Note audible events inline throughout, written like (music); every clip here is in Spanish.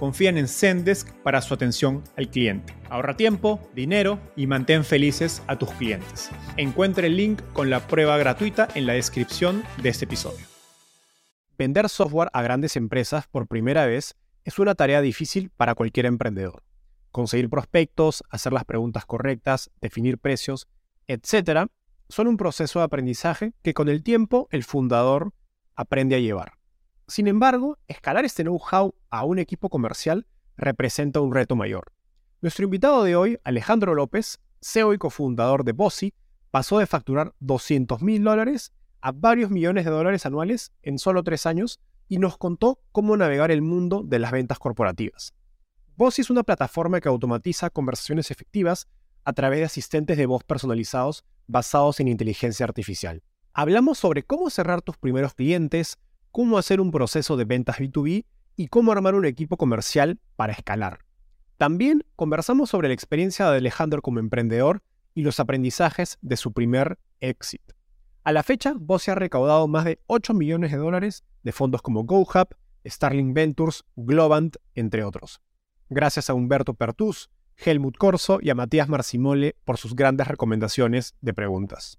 confían en Zendesk para su atención al cliente. Ahorra tiempo, dinero y mantén felices a tus clientes. Encuentre el link con la prueba gratuita en la descripción de este episodio. Vender software a grandes empresas por primera vez es una tarea difícil para cualquier emprendedor. Conseguir prospectos, hacer las preguntas correctas, definir precios, etc., son un proceso de aprendizaje que con el tiempo el fundador aprende a llevar. Sin embargo, escalar este know-how a un equipo comercial representa un reto mayor. Nuestro invitado de hoy, Alejandro López, CEO y cofundador de Bossy, pasó de facturar 200 mil dólares a varios millones de dólares anuales en solo tres años y nos contó cómo navegar el mundo de las ventas corporativas. Bossy es una plataforma que automatiza conversaciones efectivas a través de asistentes de voz personalizados basados en inteligencia artificial. Hablamos sobre cómo cerrar tus primeros clientes, cómo hacer un proceso de ventas B2B y cómo armar un equipo comercial para escalar. También conversamos sobre la experiencia de Alejandro como emprendedor y los aprendizajes de su primer exit. A la fecha, se ha recaudado más de 8 millones de dólares de fondos como GoHub, Starling Ventures, Globant, entre otros. Gracias a Humberto Pertus, Helmut Corso y a Matías Marcimole por sus grandes recomendaciones de preguntas.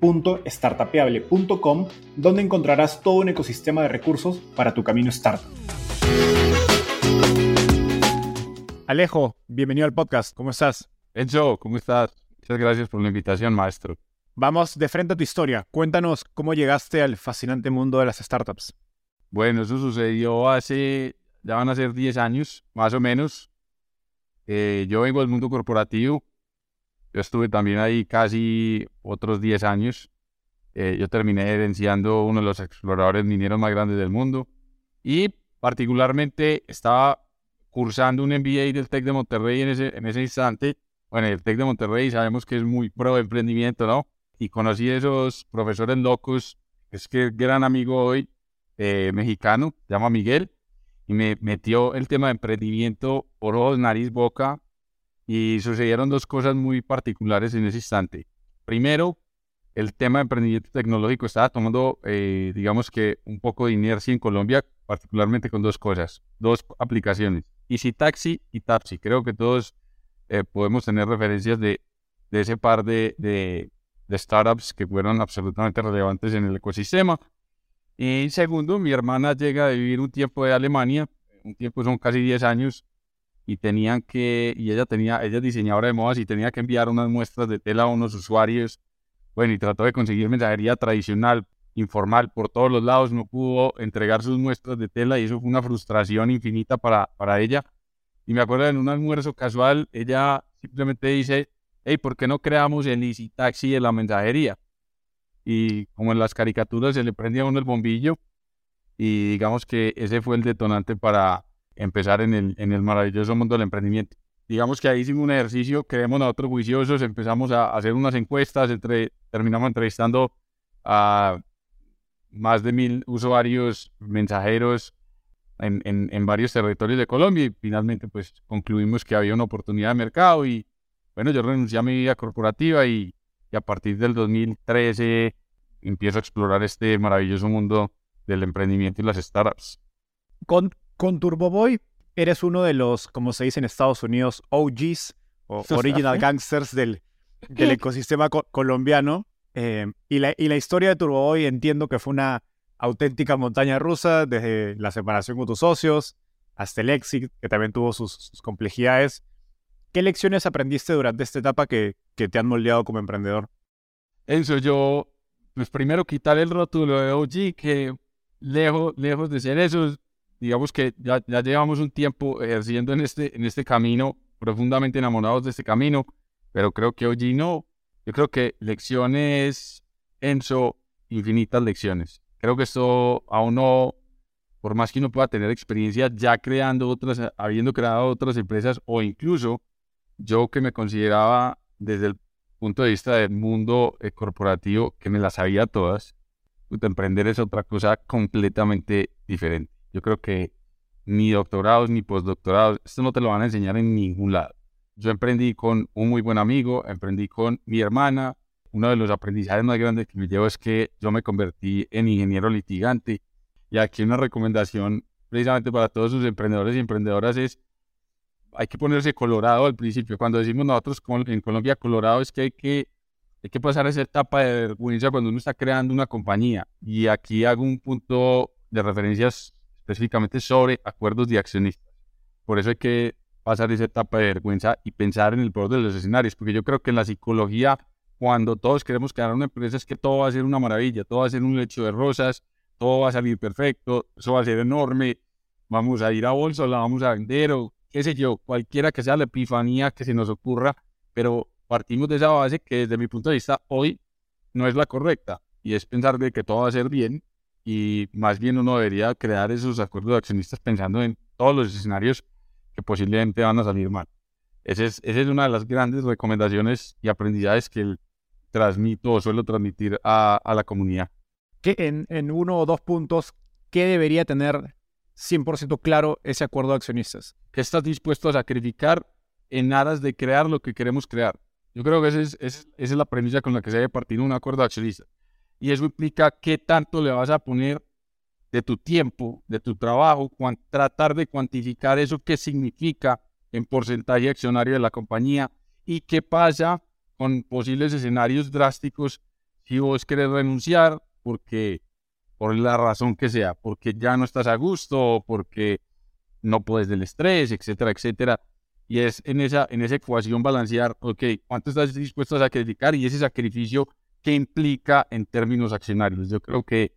www.startapeable.com, donde encontrarás todo un ecosistema de recursos para tu camino startup. Alejo, bienvenido al podcast. ¿Cómo estás? Enzo, ¿cómo estás? Muchas gracias por la invitación, maestro. Vamos de frente a tu historia. Cuéntanos cómo llegaste al fascinante mundo de las startups. Bueno, eso sucedió hace, ya van a ser 10 años, más o menos. Eh, yo vengo del mundo corporativo, yo estuve también ahí casi otros 10 años. Eh, yo terminé herenciando uno de los exploradores mineros más grandes del mundo. Y particularmente estaba cursando un MBA del TEC de Monterrey en ese, instante. Bueno, el TEC de Monterrey sabemos que es muy pro emprendimiento, ¿no? Y conocí a esos profesores locos. Es que gran amigo hoy, eh, mexicano, se llama Miguel, y me metió el tema de emprendimiento por ojos, nariz, boca, y sucedieron dos cosas muy particulares en ese instante. Primero, el tema de emprendimiento tecnológico estaba tomando, eh, digamos que, un poco de inercia en Colombia, particularmente con dos cosas, dos aplicaciones, Easy Taxi y Tapsi. Creo que todos eh, podemos tener referencias de, de ese par de, de, de, startups que fueron absolutamente relevantes en el ecosistema. Y segundo, mi hermana llega a vivir un tiempo de Alemania, un tiempo son casi 10 años, y tenían que, y ella tenía, ella es diseñadora de modas y tenía que enviar unas muestras de tela a unos usuarios. Bueno, y trató de conseguir mensajería tradicional, informal, por todos los lados, no pudo entregar sus muestras de tela y eso fue una frustración infinita para, para ella. Y me acuerdo en un almuerzo casual, ella simplemente dice, hey, ¿por qué no creamos el Easy Taxi de la mensajería? Y como en las caricaturas se le prendía uno el bombillo y digamos que ese fue el detonante para, empezar en el, en el maravilloso mundo del emprendimiento. Digamos que ahí hicimos un ejercicio, creemos nosotros juiciosos, empezamos a hacer unas encuestas, entre, terminamos entrevistando a más de mil usuarios mensajeros en, en, varios territorios de Colombia y finalmente pues concluimos que había una oportunidad de mercado y bueno, yo renuncié a mi vida corporativa y, y a partir del 2013 empiezo a explorar este maravilloso mundo del emprendimiento y las startups. Con, con TurboBoy eres uno de los, como se dice en Estados Unidos, OGs o (laughs) Original Gangsters del, del (laughs) ecosistema colombiano. Eh, y, la, y la historia de TurboBoy entiendo que fue una auténtica montaña rusa, desde la separación con tus socios hasta el exit, que también tuvo sus, complejidades. ¿Qué lecciones aprendiste durante esta etapa que, que te han moldeado como emprendedor? Enzo, yo, pues primero quitar el rótulo de OG, que lejos, lejos de ser eso, digamos que ya, ya llevamos un tiempo ejerciendo en este, en este camino, profundamente enamorados de este camino, pero creo que OG no. Yo creo que lecciones, Enzo, infinitas lecciones. Creo que esto aún no, por más que uno pueda tener experiencia ya creando otras, habiendo creado otras empresas o incluso yo que me consideraba desde el punto de vista del mundo eh, corporativo que me las sabía todas, emprender es otra cosa completamente diferente. Yo creo que ni doctorados ni postdoctorados, esto no te lo van a enseñar en ningún lado. Yo emprendí con un muy buen amigo, emprendí con mi hermana, uno de los aprendizajes más grandes que me llevo es que yo me convertí en ingeniero litigante. Y aquí una recomendación precisamente para todos sus emprendedores y emprendedoras es, hay que ponerse colorado al principio. Cuando decimos nosotros en Colombia colorado es que hay que, hay que pasar esa etapa de vergüenza cuando uno está creando una compañía. Y aquí hago un punto de referencias específicamente sobre acuerdos de accionistas. Por eso hay que pasar esa etapa de vergüenza y pensar en el peor de los escenarios, porque yo creo que en la psicología cuando todos queremos crear una empresa es que todo va a ser una maravilla, todo va a ser un lecho de rosas, todo va a salir perfecto, eso va a ser enorme, vamos a ir a bolsa, la vamos a vender o qué sé yo, cualquiera que sea la epifanía que se nos ocurra, pero partimos de esa base que desde mi punto de vista hoy no es la correcta y es pensar de que todo va a ser bien y más bien uno debería crear esos acuerdos de accionistas pensando en todos los escenarios que posiblemente van a salir mal. Esa es, esa es una de las grandes recomendaciones y aprendizajes que el transmito o suelo transmitir a, la comunidad. Que en, en, uno o dos puntos, ¿qué debería tener 100% claro ese acuerdo de accionistas? ¿Qué estás dispuesto a sacrificar en aras de crear lo que queremos crear? Yo creo que esa es, esa es la premisa con la que se debe partir un acuerdo de accionistas. Y eso implica qué tanto le vas a poner de tu tiempo, de tu trabajo, tratar de cuantificar eso, qué significa en porcentaje accionario de la compañía y qué pasa con posibles escenarios drásticos si vos querés renunciar porque por la razón que sea, porque ya no estás a gusto, porque no puedes del estrés, etcétera, etcétera. Y es en esa, en esa ecuación balancear, ok, ¿cuánto estás dispuesto a sacrificar? Y ese sacrificio, ¿qué implica en términos accionarios? Yo creo que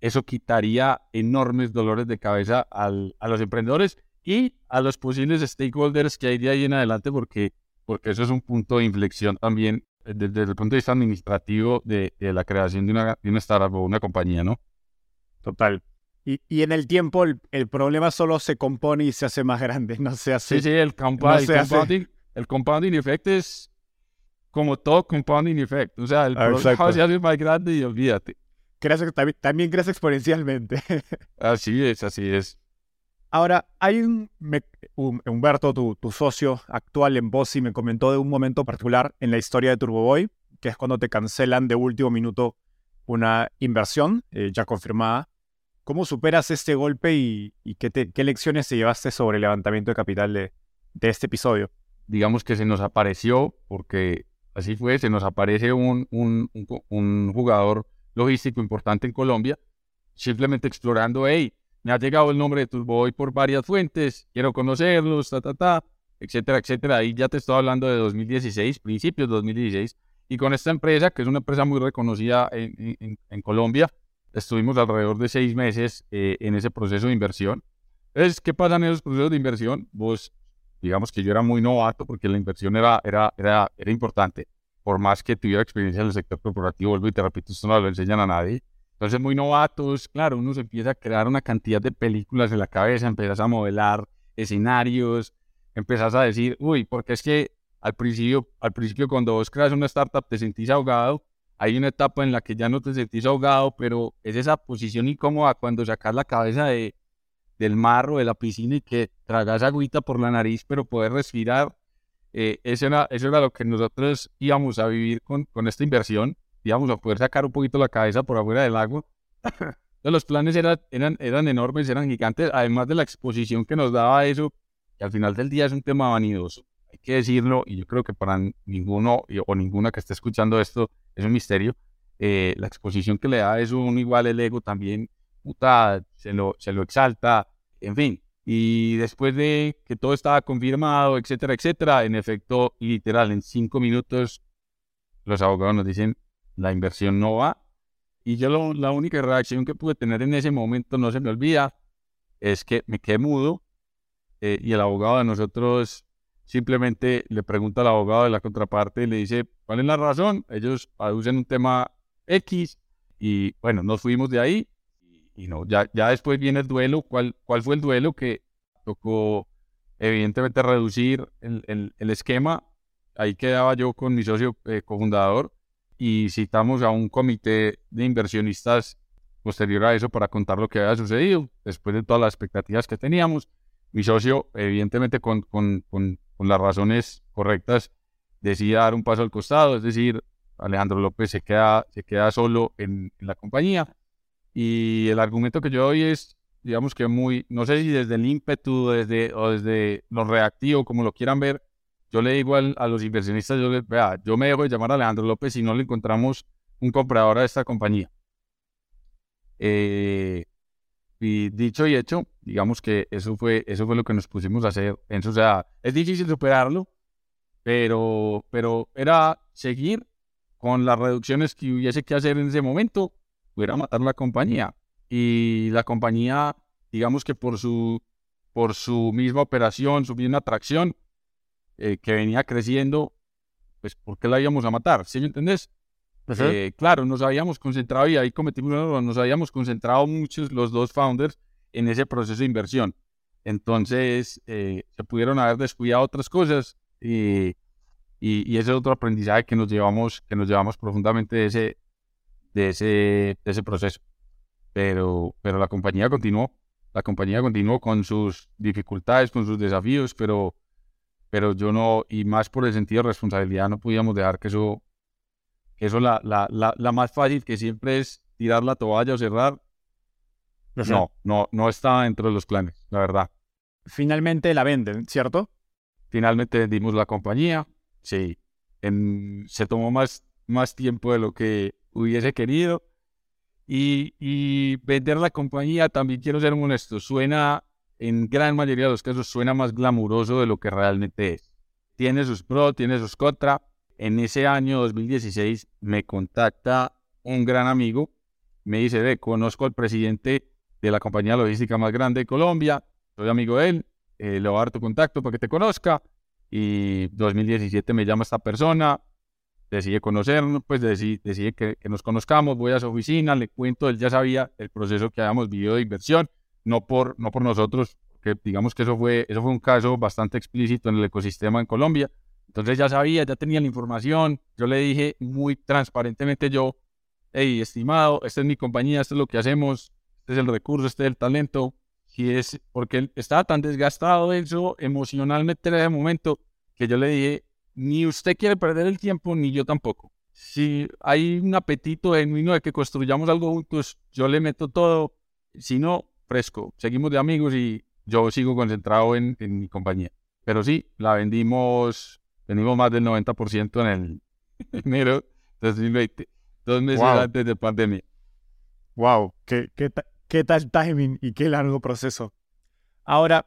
eso quitaría enormes dolores de cabeza al, a los emprendedores y a los posibles stakeholders que hay de ahí en adelante, porque porque eso es un punto de inflexión también eh, desde, el punto de vista administrativo de, la creación de una, de una, startup o una compañía, ¿no? Total. Y, y en el tiempo el, el, problema solo se compone y se hace más grande, (laughs) no se hace. Sí, sí, el, compounding, el compounding effect es como todo compounding effect. O sea, el ah, problema se hace más grande y olvídate. Crece, también, también crece exponencialmente. (laughs) así es, así es. Ahora, hay un, Humberto, tu, socio actual en Bossy, me comentó de un momento particular en la historia de Turboboy, que es cuando te cancelan de último minuto una inversión eh, ya confirmada. ¿Cómo superas este golpe y, qué, lecciones te llevaste sobre el levantamiento de capital de, este episodio? Digamos que se nos apareció, porque así fue, se nos aparece un, jugador logístico importante en Colombia, simplemente explorando, hey, me ha llegado el nombre de Turboboy por varias fuentes, quiero conocerlos, ta, ta, ta, etcétera, etcétera. Ahí ya te estoy hablando de 2016, principios de 2016. Y con esta empresa, que es una empresa muy reconocida en, en, Colombia, estuvimos alrededor de seis meses eh, en ese proceso de inversión. Entonces, ¿qué pasa en esos procesos de inversión? Vos, digamos que yo era muy novato porque la inversión era, era, era, era importante. Por más que tuviera experiencia en el sector corporativo, vuelvo y te repito, esto no lo enseñan a nadie. Entonces, muy novatos, claro, uno se empieza a crear una cantidad de películas en la cabeza, empiezas a modelar escenarios, empiezas a decir, uy, porque es que al principio, al principio cuando vos creas una startup te sentís ahogado, hay una etapa en la que ya no te sentís ahogado, pero es esa posición incómoda cuando sacas la cabeza de, del mar o de la piscina y que tragas agüita por la nariz, pero poder respirar. Eh, eso, era, eso era lo que nosotros íbamos a vivir con, con esta inversión, íbamos a poder sacar un poquito la cabeza por afuera del agua. (coughs) los planes eran, eran, eran enormes, eran gigantes, además de la exposición que nos daba eso, que al final del día es un tema vanidoso, hay que decirlo, y yo creo que para ninguno o ninguna que esté escuchando esto es un misterio, eh, la exposición que le da eso, un igual el ego también, se lo, se lo exalta, en fin. Y después de que todo estaba confirmado, etcétera, etcétera, en efecto, literal, en cinco minutos, los abogados nos dicen, la inversión no va. Y yo la única reacción que pude tener en ese momento, no se me olvida, es que me quedé mudo eh, y el abogado de nosotros simplemente le pregunta al abogado de la contraparte y le dice, ¿cuál es la razón? Ellos aducen un tema X y bueno, nos fuimos de ahí y no, ya, ya después viene el duelo. ¿Cuál, ¿Cuál fue el duelo? Que tocó evidentemente reducir el, el, esquema. Ahí quedaba yo con mi socio eh, cofundador y citamos a un comité de inversionistas posterior a eso para contar lo que había sucedido, después de todas las expectativas que teníamos. Mi socio, evidentemente con, con, con, las razones correctas, decide dar un paso al costado, es decir, Alejandro López se queda, se queda solo en, la compañía. Y el argumento que yo doy es, digamos que muy, no sé si desde el ímpetu desde, o desde lo reactivo, como lo quieran ver, yo le digo a los inversionistas, yo les, vea, yo me dejo de llamar a Alejandro López si no le encontramos un comprador a esta compañía. Eh, y dicho y hecho, digamos que eso fue, eso fue lo que nos pusimos a hacer. o sea, es difícil superarlo, pero, pero era seguir con las reducciones que hubiese que hacer en ese momento, pudiera matar la compañía. Y la compañía, digamos que por su, por su misma operación, su misma atracción, eh, que venía creciendo, pues ¿por qué la íbamos a matar? ¿Sí me entendés? Eh, claro, nos habíamos concentrado y ahí cometimos un error, nos habíamos concentrado muchos los dos founders en ese proceso de inversión. Entonces, eh, se pudieron haber descuidado otras cosas y, y, ese es otro aprendizaje que nos llevamos, que nos llevamos profundamente de ese, de ese, de ese proceso. Pero, pero la compañía continuó, la compañía continuó con sus dificultades, con sus desafíos, pero, pero yo no, y más por el sentido de responsabilidad, no podíamos dejar que eso, que eso la, la, la, más fácil, que siempre es tirar la toalla o cerrar, no, no, no está dentro de los planes, la verdad. Finalmente la venden, ¿cierto? Finalmente vendimos la compañía, sí. En, se tomó más, más tiempo de lo que hubiese querido. Y, y vender la compañía, también quiero ser honesto, suena en gran mayoría de los casos suena más glamuroso de lo que realmente es. Tiene sus pros, tiene sus contra. En ese año 2016 me contacta un gran amigo, me dice, ve, conozco al presidente de la compañía logística más grande de Colombia, soy amigo de él, eh, le voy a dar tu contacto para que te conozca. Y 2017 me llama esta persona, decide conocernos, pues decide, decide que, que, nos conozcamos, voy a su oficina, le cuento, él ya sabía el proceso que habíamos vivido de inversión no por, no por nosotros, que digamos que eso fue, eso fue un caso bastante explícito en el ecosistema en Colombia. Entonces ya sabía, ya tenía la información. Yo le dije muy transparentemente yo, hey, estimado, esta es mi compañía, esto es lo que hacemos, este es el recurso, este es el talento. Y es porque él estaba tan desgastado de eso emocionalmente en ese momento que yo le dije, ni usted quiere perder el tiempo, ni yo tampoco. Si hay un apetito genuino de que construyamos algo juntos, yo le meto todo. Si no, fresco. Seguimos de amigos y yo sigo concentrado en, mi compañía. Pero sí, la vendimos, vendimos más del 90% en el (laughs) enero 2020, dos meses antes de pandemia. Wow, qué, qué, qué tal timing y qué largo proceso. Ahora,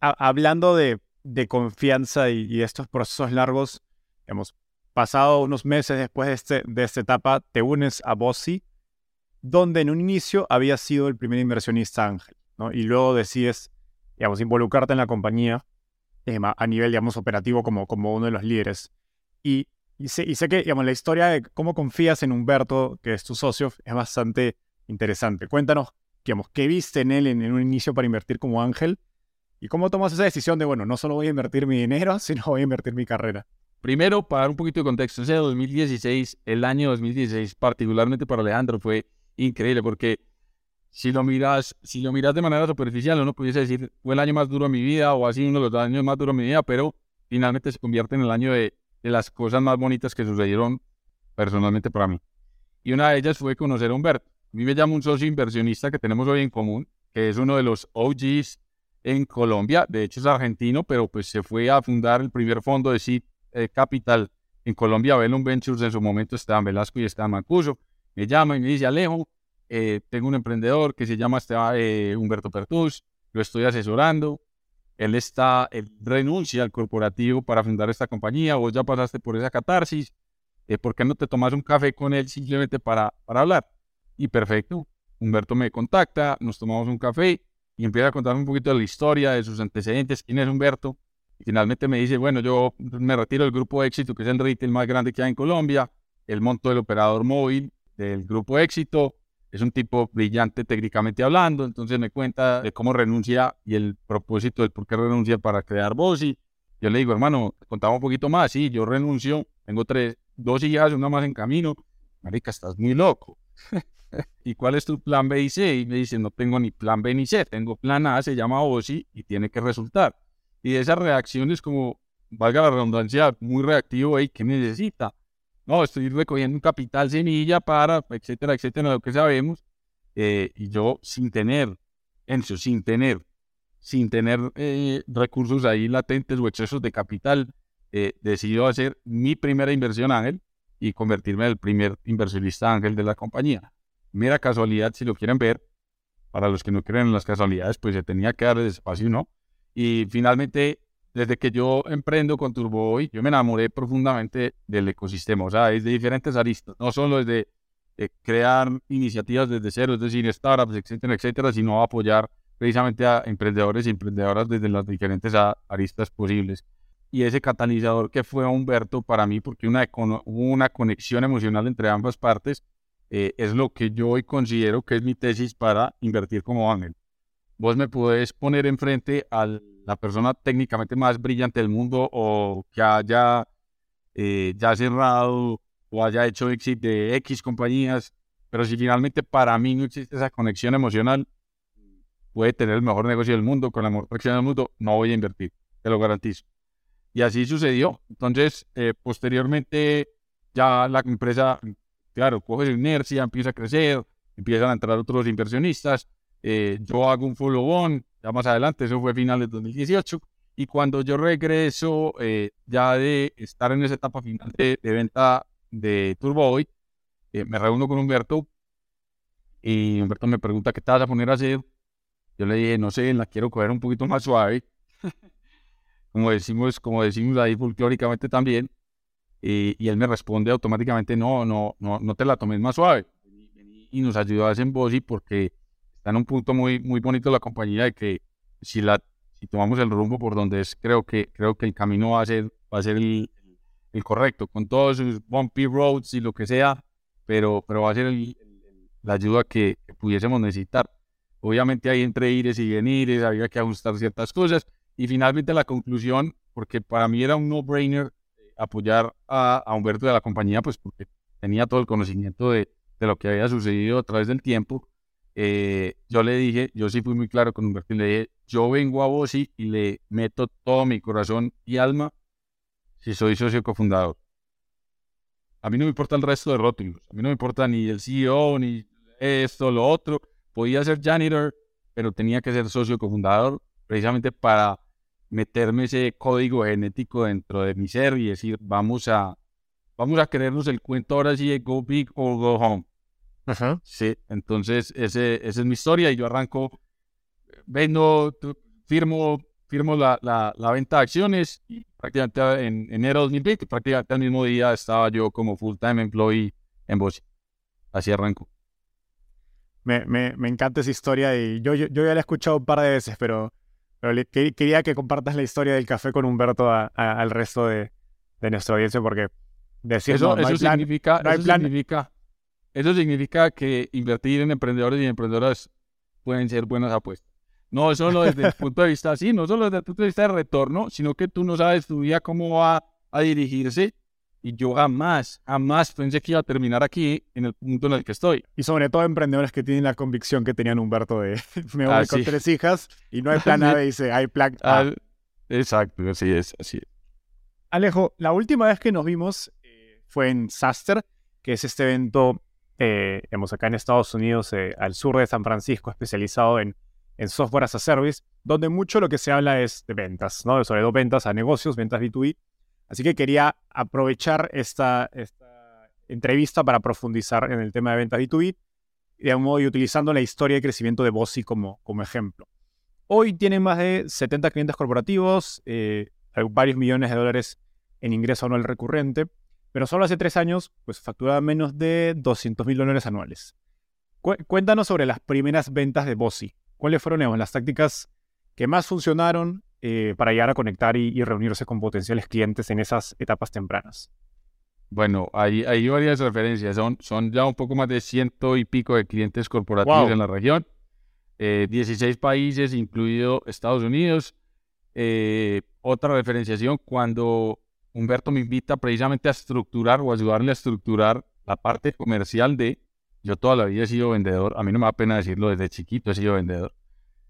hablando de, de confianza y, estos procesos largos, hemos pasado unos meses después de, este, de esta etapa, te unes a Bossy donde en un inicio había sido el primer inversionista ángel, ¿no? Y luego decides, digamos, involucrarte en la compañía eh, a nivel, digamos, operativo como, como uno de los líderes. Y, y, sé, y sé que, digamos, la historia de cómo confías en Humberto, que es tu socio, es bastante interesante. Cuéntanos, digamos, qué viste en él en, en un inicio para invertir como ángel y cómo tomas esa decisión de, bueno, no solo voy a invertir mi dinero, (laughs) sino voy a invertir mi carrera. primero, para dar un poquito de contexto, ese 2016, el año 2016, particularmente para Alejandro, fue increíble porque si lo miras, si lo miras de manera superficial, uno pudiese decir, fue el año más duro de mi vida o así uno de los años más duros de mi vida, pero finalmente se convierte en el año de, de las cosas más bonitas que sucedieron personalmente para mí. Y una de ellas fue conocer a Humberto. A mí me llama un socio inversionista que tenemos hoy en común, que es uno de los OGs en Colombia. De hecho es argentino, pero pues se fue a fundar el primer fondo de Seed eh, Capital en Colombia, Bellum Ventures. En su momento Esteban Velasco y Esteban Mancuso. Me llama y me dice, Alejo, eh, tengo un emprendedor que se llama eh, Humberto Pertus, lo estoy asesorando. Él está, él renuncia al corporativo para fundar esta compañía. Vos ya pasaste por esa catarsis. ¿Por qué no te tomas un café con él simplemente para, para hablar? Y perfecto, Humberto me contacta, nos tomamos un café y empieza a contarme un poquito de la historia, de sus antecedentes, quién es Humberto. Y finalmente me dice, bueno, yo me retiro del grupo Éxito, que es el retail más grande que hay en Colombia, el monto del operador móvil del grupo Éxito. Es un tipo brillante técnicamente hablando, entonces me cuenta de cómo renuncia y el propósito del por qué renuncia para crear y Yo le digo, hermano, contamos un poquito más. Sí, yo renuncio, tengo tres, dos hijas, una más en camino. Marica, estás muy loco. ¿Y cuál es tu plan B y C? Y me dice, no tengo ni plan B ni C, tengo plan A, se llama OSI y tiene que resultar. Y esa reacción es como, valga la redundancia, muy reactivo, ¿y qué necesita? No, estoy recogiendo un capital semilla para, etcétera, etcétera, lo que sabemos. Eh, y yo sin tener, Enzo, sin tener, sin tener eh, recursos ahí latentes o excesos de capital, eh, decido hacer mi primera inversión ángel y convertirme en el primer inversionista ángel de la compañía mera casualidad, si lo quieren ver. Para los que no creen en las casualidades, pues se tenía que dar el espacio, ¿no? Y finalmente, desde que yo emprendo con TurboBoy, yo me enamoré profundamente del ecosistema, o sea, es de diferentes aristas, no solo desde de crear iniciativas desde cero, es decir, startups, etcétera, etcétera, sino apoyar precisamente a emprendedores y emprendedoras desde las diferentes aristas posibles. Y ese catalizador que fue Humberto para mí, porque una, hubo una conexión emocional entre ambas partes, eh, es lo que yo hoy considero que es mi tesis para invertir como ángel. Vos me puedes poner enfrente a la persona técnicamente más brillante del mundo o que haya eh, ya cerrado o haya hecho exit de X compañías, pero si finalmente para mí no existe esa conexión emocional, puede tener el mejor negocio del mundo, con la mejor acción del mundo, no voy a invertir, te lo garantizo. Y así sucedió. Entonces, eh, posteriormente, ya la empresa claro, coge inercia, empieza a crecer, empiezan a entrar otros inversionistas. Eh, yo hago un follow-on, ya más adelante, eso fue final de 2018. Y cuando yo regreso, eh, ya de estar en esa etapa final de, venta de Turboy, eh, me reúno con Humberto y Humberto me pregunta qué te vas a poner a hacer. Yo le dije, no sé, la quiero coger un poquito más suave. (laughs) como decimos, como decimos ahí folclóricamente también. Y, él me responde automáticamente, no, no, no, no te la tomes más suave. Y nos ayudó a hacer en porque está en un punto muy, muy bonito la compañía de que si, la, si tomamos el rumbo por donde es, creo que, creo que el camino va a ser, va a ser el, el correcto, con todos sus bumpy roads y lo que sea, pero, pero va a ser la ayuda que, pudiésemos necesitar. Obviamente hay entre ires y venires, había que ajustar ciertas cosas y finalmente la conclusión, porque para mí era un no-brainer apoyar a, Humberto de la compañía, pues porque tenía todo el conocimiento de, de, lo que había sucedido a través del tiempo. Eh, yo le dije, yo sí fui muy claro con Humberto y le dije, yo vengo a vos y le meto todo mi corazón y alma si soy socio cofundador. A mí no me importa el resto de rótulos, a mí no me importa ni el CEO, ni esto, lo otro. Podía ser janitor, pero tenía que ser socio cofundador precisamente para meterme ese código genético dentro de mi ser y decir, vamos a, vamos a creernos el cuento ahora sí de go big or go home. Sí, entonces ese, esa es mi historia y yo arranco, vendo, firmo, firmo la, la, la venta de acciones y prácticamente en enero de 2020, prácticamente al mismo día estaba yo como full-time employee en Bosch. Así arranco. Me, me, me, encanta esa historia y yo, yo, yo ya la he escuchado un par de veces, pero quería que compartas la historia del café con Humberto al resto de, de, nuestra audiencia porque decir eso, eso significa, eso significa eso significa que invertir en emprendedores y emprendedoras pueden ser buenas apuestas. No solo desde el punto de vista así, no solo desde el punto de vista de retorno, sino que tú no sabes tu día cómo va a dirigirse y yo jamás, jamás pensé que iba a terminar aquí en el punto en el que estoy. Y sobre todo emprendedores que tienen la convicción que tenían Humberto de (laughs) me voy con tres hijas y no hay plan A, dice, hay plan A. exacto, así es, así es. Alejo, la última vez que nos vimos eh, fue en Saster, que es este evento, eh, acá en Estados Unidos, eh, al sur de San Francisco, especializado en, en software as a service, donde mucho lo que se habla es de ventas, ¿no? Sobre todo ventas a negocios, ventas B2B. Así que quería aprovechar esta, entrevista para profundizar en el tema de ventas B2B de modo y utilizando la historia de crecimiento de Bossy como, ejemplo. Hoy tienen más de 70 clientes corporativos, eh, varios millones de dólares en ingreso anual recurrente, pero solo hace tres años pues facturaba menos de 200 mil dólares anuales. cuéntanos sobre las primeras ventas de Bossy. ¿Cuáles fueron las tácticas que más funcionaron eh, para llegar a conectar y, reunirse con potenciales clientes en esas etapas tempranas? Bueno, hay, hay varias referencias. Son, son ya un poco más de ciento y pico de clientes corporativos en la región. 16 eh, países, incluido Estados Unidos. Eh, otra referenciación, cuando Humberto me invita precisamente a estructurar o ayudarle a estructurar la parte comercial de, yo toda la vida he sido vendedor, a mí no me da pena decirlo, desde chiquito he sido vendedor.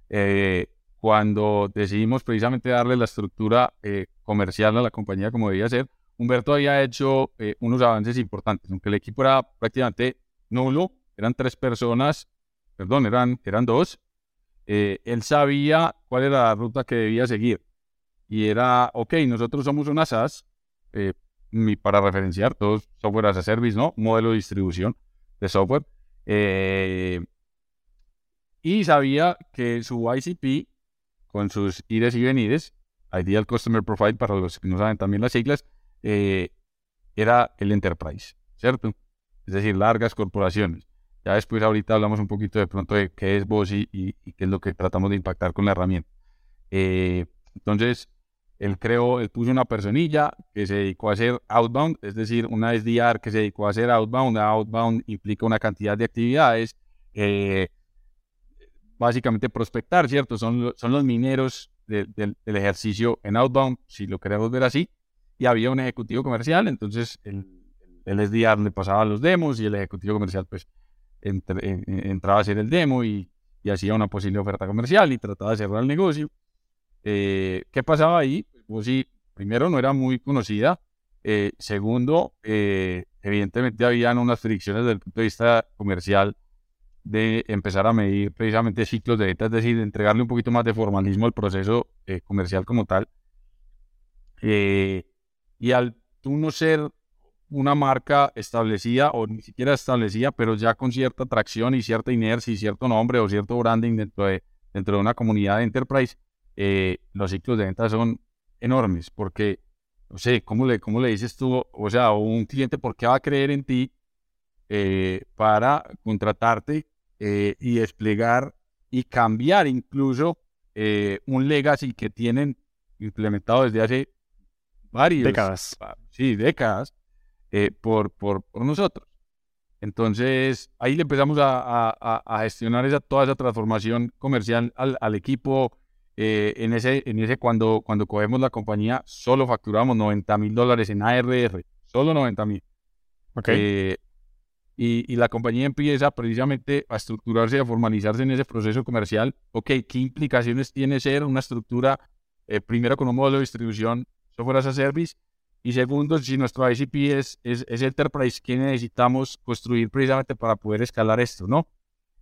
Eh, cuando decidimos precisamente darle la estructura eh, comercial a la compañía como debía ser, Humberto había hecho eh, unos avances importantes, aunque el equipo era prácticamente nulo, eran tres personas, perdón, eran, eran dos, eh, él sabía cuál era la ruta que debía seguir. Y era, ok, nosotros somos una SaaS, para referenciar, todos software as a service, ¿no? Modelo de distribución de software. y sabía que su ICP con sus ires y venires, Ideal Customer Profile, para los que no saben también las siglas, eh, era el Enterprise, ¿cierto? Es decir, largas corporaciones. Ya después ahorita hablamos un poquito de pronto de qué es Bossy y, qué es lo que tratamos de impactar con la herramienta. Eh, entonces, él creó, él puso una personilla que se dedicó a hacer outbound, es decir, una SDR que se dedicó a hacer outbound. Outbound implica una cantidad de actividades. Eh, básicamente prospectar, ¿cierto? Son, son los mineros del ejercicio en outbound, si lo queremos ver así. Y había un ejecutivo comercial, entonces el, el SDR le pasaba los demos y el ejecutivo comercial pues entraba a hacer el demo y, hacía una posible oferta comercial y trataba de cerrar el negocio. Eh, ¿Qué pasaba ahí? Pues sí, primero no era muy conocida. Eh, segundo, eh, evidentemente habían unas fricciones desde el punto de vista comercial de empezar a medir precisamente ciclos de ventas, es decir, de entregarle un poquito más de formalismo al proceso eh, comercial como tal. Eh, y al tú no ser una marca establecida o ni siquiera establecida, pero ya con cierta atracción y cierta inercia y cierto nombre o cierto branding dentro de, dentro de una comunidad de enterprise, eh, los ciclos de ventas son enormes porque, no sé, ¿cómo le, cómo le dices tú? O sea, un cliente, ¿por qué va a creer en ti para contratarte eh, y desplegar y cambiar incluso eh, un legacy que tienen implementado desde hace varias décadas. Sí, décadas eh, por, por, por, nosotros. Entonces, ahí le empezamos a, a, gestionar esa, toda esa transformación comercial al, al equipo. en ese, en ese cuando, cuando cogemos la compañía, solo facturamos 90 mil dólares en ARR, solo 90 mil. Okay y, la compañía empieza precisamente a estructurarse y a formalizarse en ese proceso comercial. Ok, ¿qué implicaciones tiene ser una estructura, eh, primero con un modelo de distribución, software as a service? Y segundo, si nuestro ICP es, es, es Enterprise, ¿qué necesitamos construir precisamente para poder escalar esto? ¿no?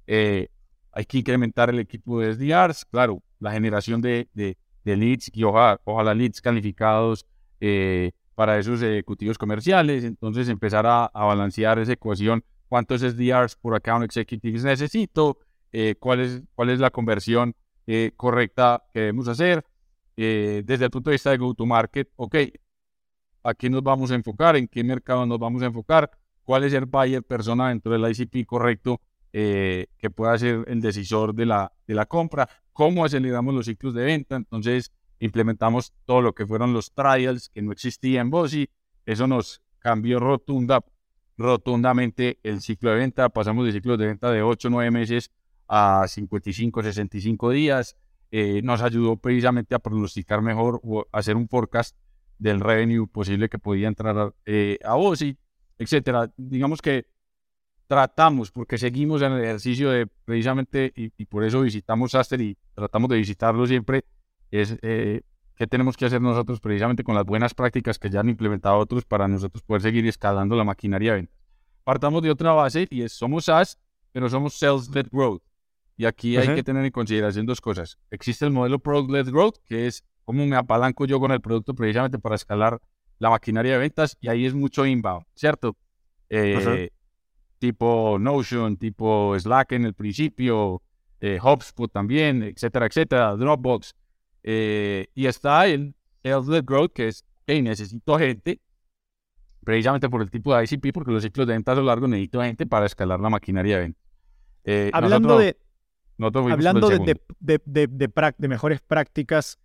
Eh, hay que incrementar el equipo de SDRs, claro, la generación de, de, leads y ojalá, ojalá leads calificados, eh, para esos ejecutivos comerciales. Entonces empezar a, balancear esa ecuación, cuántos SDRs por account executives necesito, eh, cuál, es, cuál es la conversión eh, correcta que debemos hacer. Eh, desde el punto de vista de go-to-market, ok, ¿a qué nos vamos a enfocar? ¿En qué mercado nos vamos a enfocar? ¿Cuál es el buyer persona dentro del ICP correcto que pueda ser el decisor de la, de la compra? ¿Cómo aceleramos los ciclos de venta? Entonces, implementamos todo lo que fueron los trials que no existía en Bossy. Eso nos cambió rotunda, rotundamente el ciclo de venta. Pasamos de ciclos de venta de 8 o 9 meses a 55, 65 días. Eh, nos ayudó precisamente a pronosticar mejor o hacer un forecast del revenue posible que podía entrar eh, a vos, y etcétera. Digamos que tratamos, porque seguimos en el ejercicio de precisamente, y, por eso visitamos Aster y tratamos de visitarlo siempre, es eh, qué tenemos que hacer nosotros precisamente con las buenas prácticas que ya han implementado otros para nosotros poder seguir escalando la maquinaria de ventas. Partamos de otra base y es, somos SaaS, pero somos Sales-Led Growth. Y aquí hay que tener en consideración dos cosas. Existe el modelo Product-Led Growth, que es cómo me apalanco yo con el producto precisamente para escalar la maquinaria de ventas, y ahí es mucho inbound, ¿cierto? Eh, tipo Notion, tipo Slack en el principio, eh, HubSpot también, etcétera, etcétera, Dropbox. Eh, y está el Sales-Led Growth, que es, hey, necesito gente, precisamente por el tipo de ICP, porque los ciclos de ventas a lo largo necesito gente para escalar la maquinaria de ventas. Hablando de Hablando de, de, de, mejores prácticas,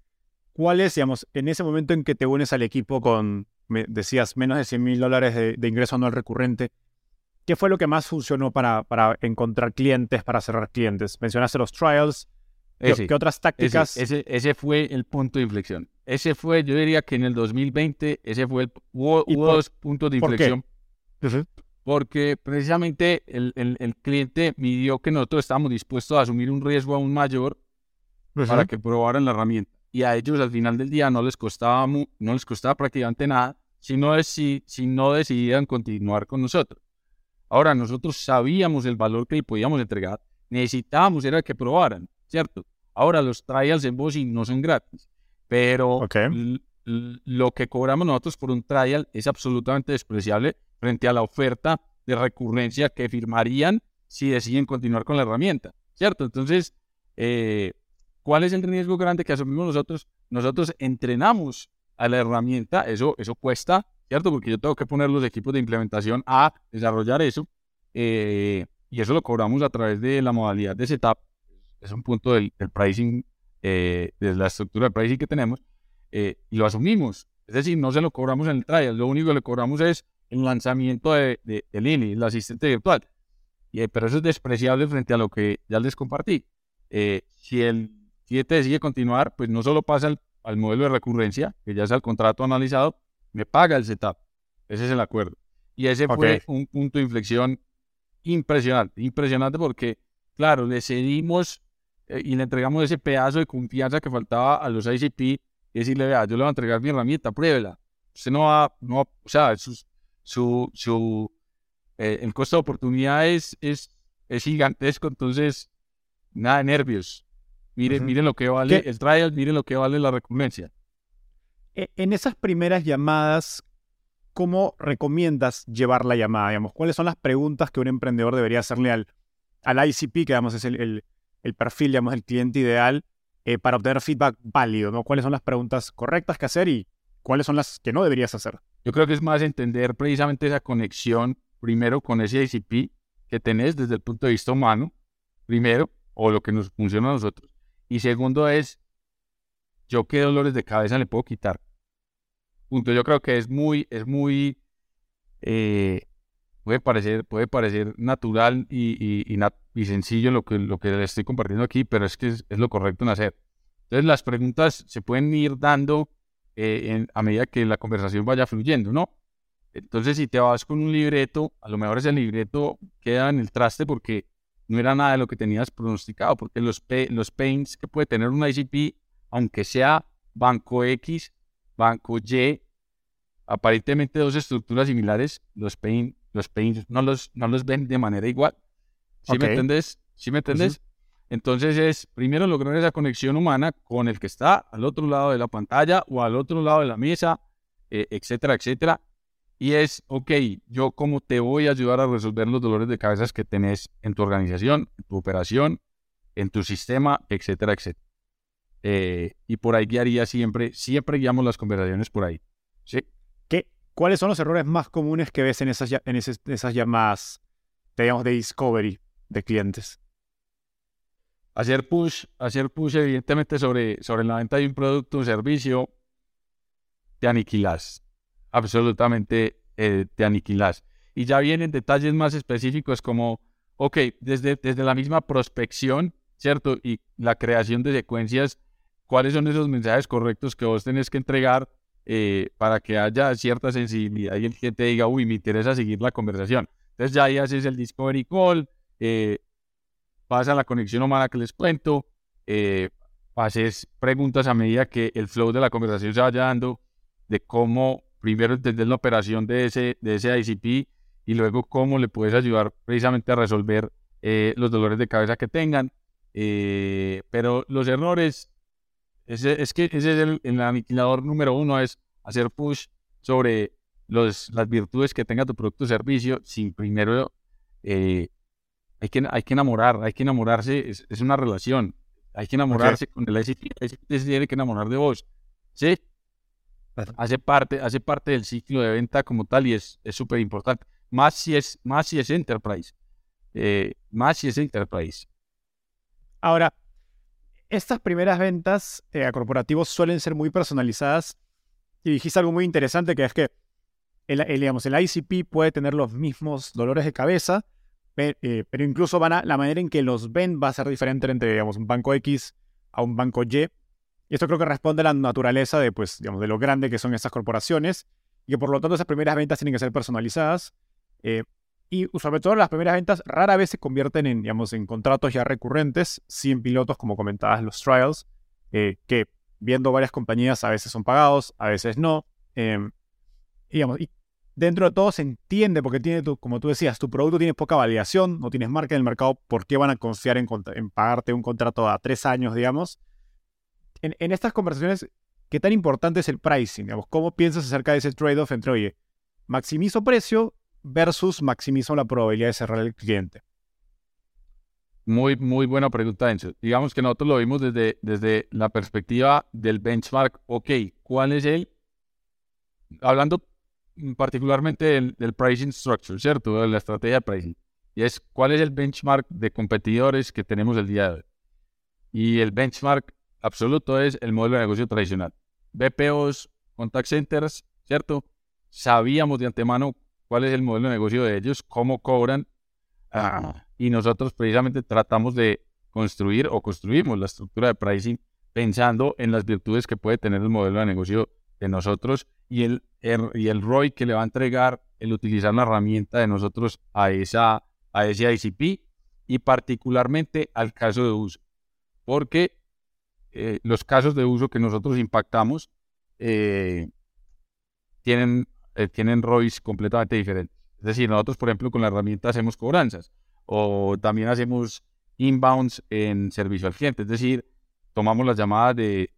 ¿cuál es, digamos, en ese momento en que te unes al equipo con, me decías, menos de 100 mil dólares de, ingreso anual recurrente, ¿qué fue lo que más funcionó para, para encontrar clientes, para cerrar clientes? Mencionaste los trials. ¿Qué, otras tácticas? Ese, ese, fue el punto de inflexión. Ese fue, yo diría que en el 2020, ese fue el, hubo, dos puntos de inflexión. ¿Por qué? porque precisamente el, cliente midió que nosotros estábamos dispuestos a asumir un riesgo aún mayor para que probaran la herramienta. Y a ellos al final del día no les costaba, no les costaba prácticamente nada, sino si, si no decidían continuar con nosotros. Ahora, nosotros sabíamos el valor que le podíamos entregar, necesitábamos era que probaran, ¿cierto? Ahora, los trials en Bossy no son gratis, pero lo que cobramos nosotros por un trial es absolutamente despreciable frente a la oferta de recurrencia que firmarían si deciden continuar con la herramienta, ¿cierto? Entonces, eh, ¿cuál es el riesgo grande que asumimos nosotros? Nosotros entrenamos a la herramienta, eso, eso cuesta, ¿cierto? Porque yo tengo que poner los equipos de implementación a desarrollar eso, eh, y eso lo cobramos a través de la modalidad de setup, es un punto del, pricing, eh, de la estructura de pricing que tenemos, y lo asumimos. Es decir, no se lo cobramos en el trial, lo único que le cobramos es el lanzamiento de, de, Lili, el asistente virtual. Y, eh, pero eso es despreciable frente a lo que ya les compartí. Eh, si el cliente decide continuar, pues no solo pasa al, modelo de recurrencia, que ya es el contrato analizado, me paga el setup. Ese es el acuerdo. Y ese fue un punto de inflexión impresionante, impresionante porque, claro, le cedimos eh, y le entregamos ese pedazo de confianza que faltaba a los ICP y decirle, vea, yo le voy a entregar mi herramienta, pruébela. Usted no va, no o sea, sus, su, su eh, el costo de oportunidad es, es, gigantesco, entonces nada de nervios. Miren, miren lo que vale el trial, miren lo que vale la recurrencia. E, en esas primeras llamadas, ¿cómo recomiendas llevar la llamada? Digamos, ¿Cuáles son las preguntas que un emprendedor debería hacerle al, al ICP, que digamos, es el, el, perfil, digamos, el cliente ideal, eh, para obtener feedback válido? ¿no? ¿Cuáles son las preguntas correctas que hacer y cuáles son las que no deberías hacer? Yo creo que es más entender precisamente esa conexión, primero con ese ICP que tenés desde el punto de vista humano, primero, o lo que nos funciona a nosotros. Y segundo es, yo qué dolores de cabeza le puedo quitar. Punto. Yo creo que es muy, es muy, eh, puede parecer, puede parecer natural y, y, sencillo lo que, lo que le estoy compartiendo aquí, pero es que es, lo correcto en hacer. Entonces las preguntas se pueden ir dando eh, a medida que la conversación vaya fluyendo, ¿no? Entonces, si te vas con un libreto, a lo mejor ese libreto queda en el traste porque no era nada de lo que tenías pronosticado, porque los, los pains que puede tener un ICP, aunque sea banco X, banco Y, aparentemente dos estructuras similares, los pains, los pains no los, no los ven de manera igual. ¿Sí me entiendes? ¿Sí me entiendes? Entonces es primero lograr esa conexión humana con el que está al otro lado de la pantalla o al otro lado de la mesa, eh, etcétera, etcétera. Y es, ok, yo cómo te voy a ayudar a resolver los dolores de cabeza que tenés en tu organización, en tu operación, en tu sistema, etcétera, etcétera. Eh, y por ahí guiaría siempre, siempre guiamos las conversaciones por ahí. ¿sí? ¿Qué, ¿Cuáles son los errores más comunes que ves en esas, en esas llamadas, digamos, de discovery de clientes? Hacer push, hacer push evidentemente sobre, sobre la venta de un producto o servicio, te aniquilas. Absolutamente eh, te aniquilas. Y ya vienen detalles más específicos como, ok, desde, desde la misma prospección, ¿cierto? Y la creación de secuencias, ¿cuáles son esos mensajes correctos que vos tenés que entregar eh, para que haya cierta sensibilidad y el cliente diga, uy, me interesa seguir la conversación. Entonces ya ahí haces el discovery call, eh, pasa la conexión humana que les cuento, eh, haces preguntas a medida que el flow de la conversación se vaya dando, de cómo primero entender la operación de ese, de ese ICP y luego cómo le puedes ayudar precisamente a resolver eh, los dolores de cabeza que tengan. Eh, pero los errores, ese, es que ese es el, el, aniquilador número uno, es hacer push sobre los, las virtudes que tenga tu producto o servicio sin primero... Eh, hay, que, hay que enamorar, hay que enamorarse, es, es una relación. Hay que enamorarse okay. con el ICP, el ICP se tiene que enamorar de vos. ¿Sí? Hace parte, hace parte del ciclo de venta como tal y es súper importante. Más si es, más si es enterprise. Eh, más si es enterprise. Ahora, estas primeras ventas eh, a corporativos suelen ser muy personalizadas. Y dijiste algo muy interesante que es que el, el, digamos, el ICP puede tener los mismos dolores de cabeza, pero, eh, pero incluso van a, la manera en que los ven va a ser diferente entre digamos, un banco X a un banco Y. Y esto creo que responde a la naturaleza de, pues, digamos, de lo grande que son estas corporaciones y que por lo tanto esas primeras ventas tienen que ser personalizadas. Eh, y sobre todo las primeras ventas rara vez se convierten en, digamos, en contratos ya recurrentes, sin pilotos, como comentabas, los trials, eh, que viendo varias compañías a veces son pagados, a veces no. Digamos, dentro de todo se entiende porque tiene, tu, como tú decías, tu producto tiene poca validación, no tienes marca en el mercado, ¿por qué van a confiar en, en pagarte un contrato a tres años, digamos? En, estas conversaciones, ¿qué tan importante es el pricing? Digamos, ¿Cómo piensas acerca de ese trade-off entre, oye, maximizo precio versus maximizo la probabilidad de cerrar el cliente? Muy, muy buena pregunta, Enzo. Digamos que nosotros lo vimos desde, desde la perspectiva del benchmark. Ok, ¿cuál es el? Hablando particularmente del, del pricing structure, ¿cierto? La estrategia de pricing. Y es, ¿cuál es el benchmark de competidores que tenemos el día de hoy? Y el benchmark absoluto es el modelo de negocio tradicional. BPOs, contact centers, ¿cierto? Sabíamos de antemano cuál es el modelo de negocio de ellos, cómo cobran, ah, y nosotros precisamente tratamos de construir o construimos la estructura de pricing pensando en las virtudes que puede tener el modelo de negocio de nosotros y el, el, y el ROI que le va a entregar el utilizar la herramienta de nosotros a, esa, a ese ICP y particularmente al caso de uso. Porque eh, los casos de uso que nosotros impactamos eh, tienen, eh, tienen ROIs completamente diferentes. Es decir, nosotros, por ejemplo, con la herramienta hacemos cobranzas o también hacemos inbounds en servicio al cliente. Es decir, tomamos las llamadas de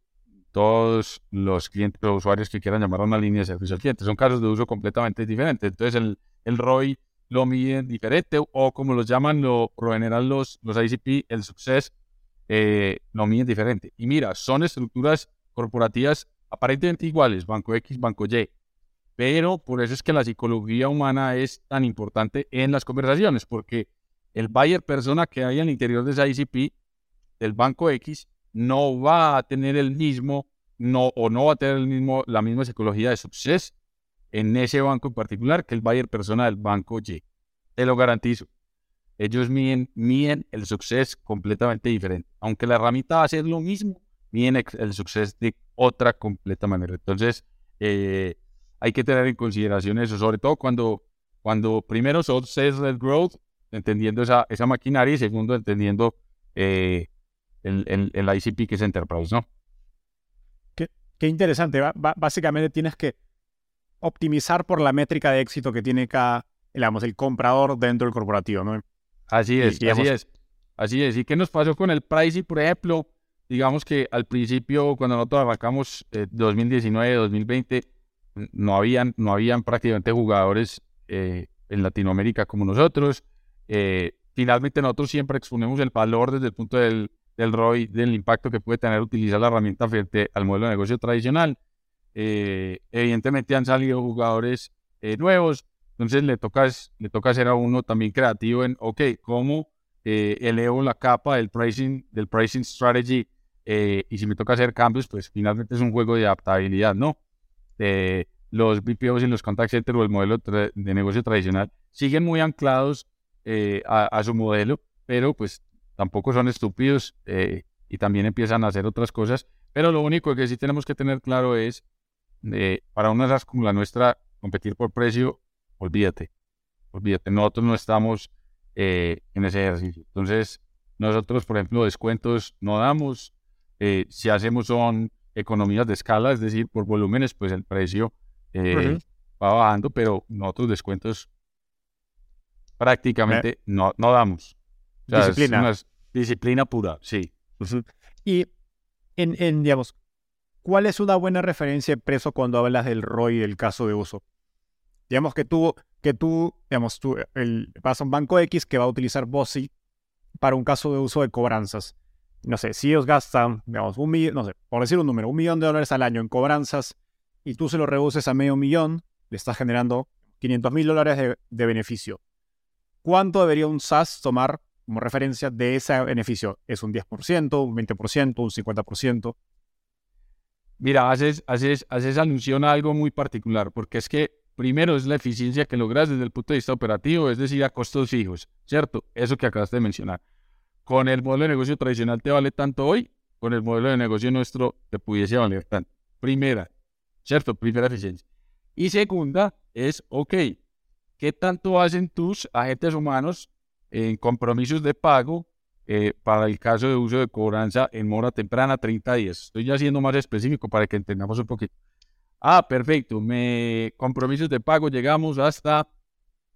todos los clientes o usuarios que quieran llamar a una línea de servicio al cliente. Son casos de uso completamente diferentes. Entonces, el, el ROI lo miden diferente o como los llaman lo, por lo los, los ICP, el success eh, lo miden diferente. Y mira, son estructuras corporativas aparentemente iguales, Banco X, Banco Y. Pero por eso es que la psicología humana es tan importante en las conversaciones, porque el buyer persona que hay al interior de esa ICP del Banco X no va a tener el mismo, no, o no va a tener el mismo, la misma psicología de suceso en ese banco en particular que el buyer persona del banco Y. Te lo garantizo. Ellos miden, miden el suceso completamente diferente. Aunque la herramienta va a ser lo mismo, miden el suceso de otra completa manera. Entonces, eh, hay que tener en consideración eso, sobre todo cuando, cuando primero son sales growth, entendiendo esa, esa maquinaria, y segundo, entendiendo eh, el, el, el, ICP que es Enterprise, ¿no? Qué, qué interesante. básicamente tienes que optimizar por la métrica de éxito que tiene cada, digamos, el comprador dentro del corporativo, ¿no? Así es, y, digamos, así es. Así es. ¿Y qué nos pasó con el pricing, por ejemplo? Digamos que al principio, cuando nosotros arrancamos eh, 2019, 2020, no habían, no habían prácticamente jugadores eh, en Latinoamérica como nosotros. Eh, finalmente nosotros siempre exponemos el valor desde el punto del, del ROI, del impacto que puede tener utilizar la herramienta frente al modelo de negocio tradicional. Eh, evidentemente han salido jugadores eh, nuevos, entonces le toca, le toca ser a uno también creativo en, ok, ¿cómo eh, elevo la capa del pricing, del pricing strategy? y si me toca hacer cambios, pues finalmente es un juego de adaptabilidad, ¿no? los BPOs y los contact centers o el modelo de negocio tradicional siguen muy anclados a, a, su modelo, pero pues tampoco son estúpidos eh, y también empiezan a hacer otras cosas. Pero lo único que sí tenemos que tener claro es eh, para una SaaS como la nuestra, competir por precio, olvídate, olvídate, nosotros no estamos eh, en ese ejercicio. Entonces, nosotros, por ejemplo, descuentos no damos, eh, si hacemos son economías de escala, es decir, por volúmenes, pues el precio va bajando, pero nosotros descuentos prácticamente no, no damos. disciplina. Disciplina pura, sí. Y en, digamos, ¿cuál es una buena referencia de precio cuando hablas del ROI del caso de uso? Digamos que tú, que tú, digamos, tú, el, vas a un banco X que va a utilizar Bossy para un caso de uso de cobranzas. No sé, si ellos gastan, digamos, un millón, no sé, por decir un número, un millón de dólares al año en cobranzas y tú se lo reduces a medio millón, le estás generando 500 mil dólares de, de beneficio. ¿Cuánto debería un SaaS tomar como referencia de ese beneficio. ¿Es un 10%, un 20%, un 50%? Mira, haces, haces, haces alusión a algo muy particular, porque es que primero es la eficiencia que logras desde el punto de vista operativo, es decir, a costos fijos, ¿cierto? Eso que acabaste de mencionar. Con el modelo de negocio tradicional te vale tanto hoy, con el modelo de negocio nuestro te pudiese valer tanto. Primera, ¿cierto? Primera eficiencia. Y segunda es, ok, ¿qué tanto hacen tus agentes humanos en compromisos de pago eh, para el caso de uso de cobranza en mora temprana, 30 días. Estoy ya siendo más específico para que entendamos un poquito. Ah, perfecto. Me compromisos de pago llegamos hasta,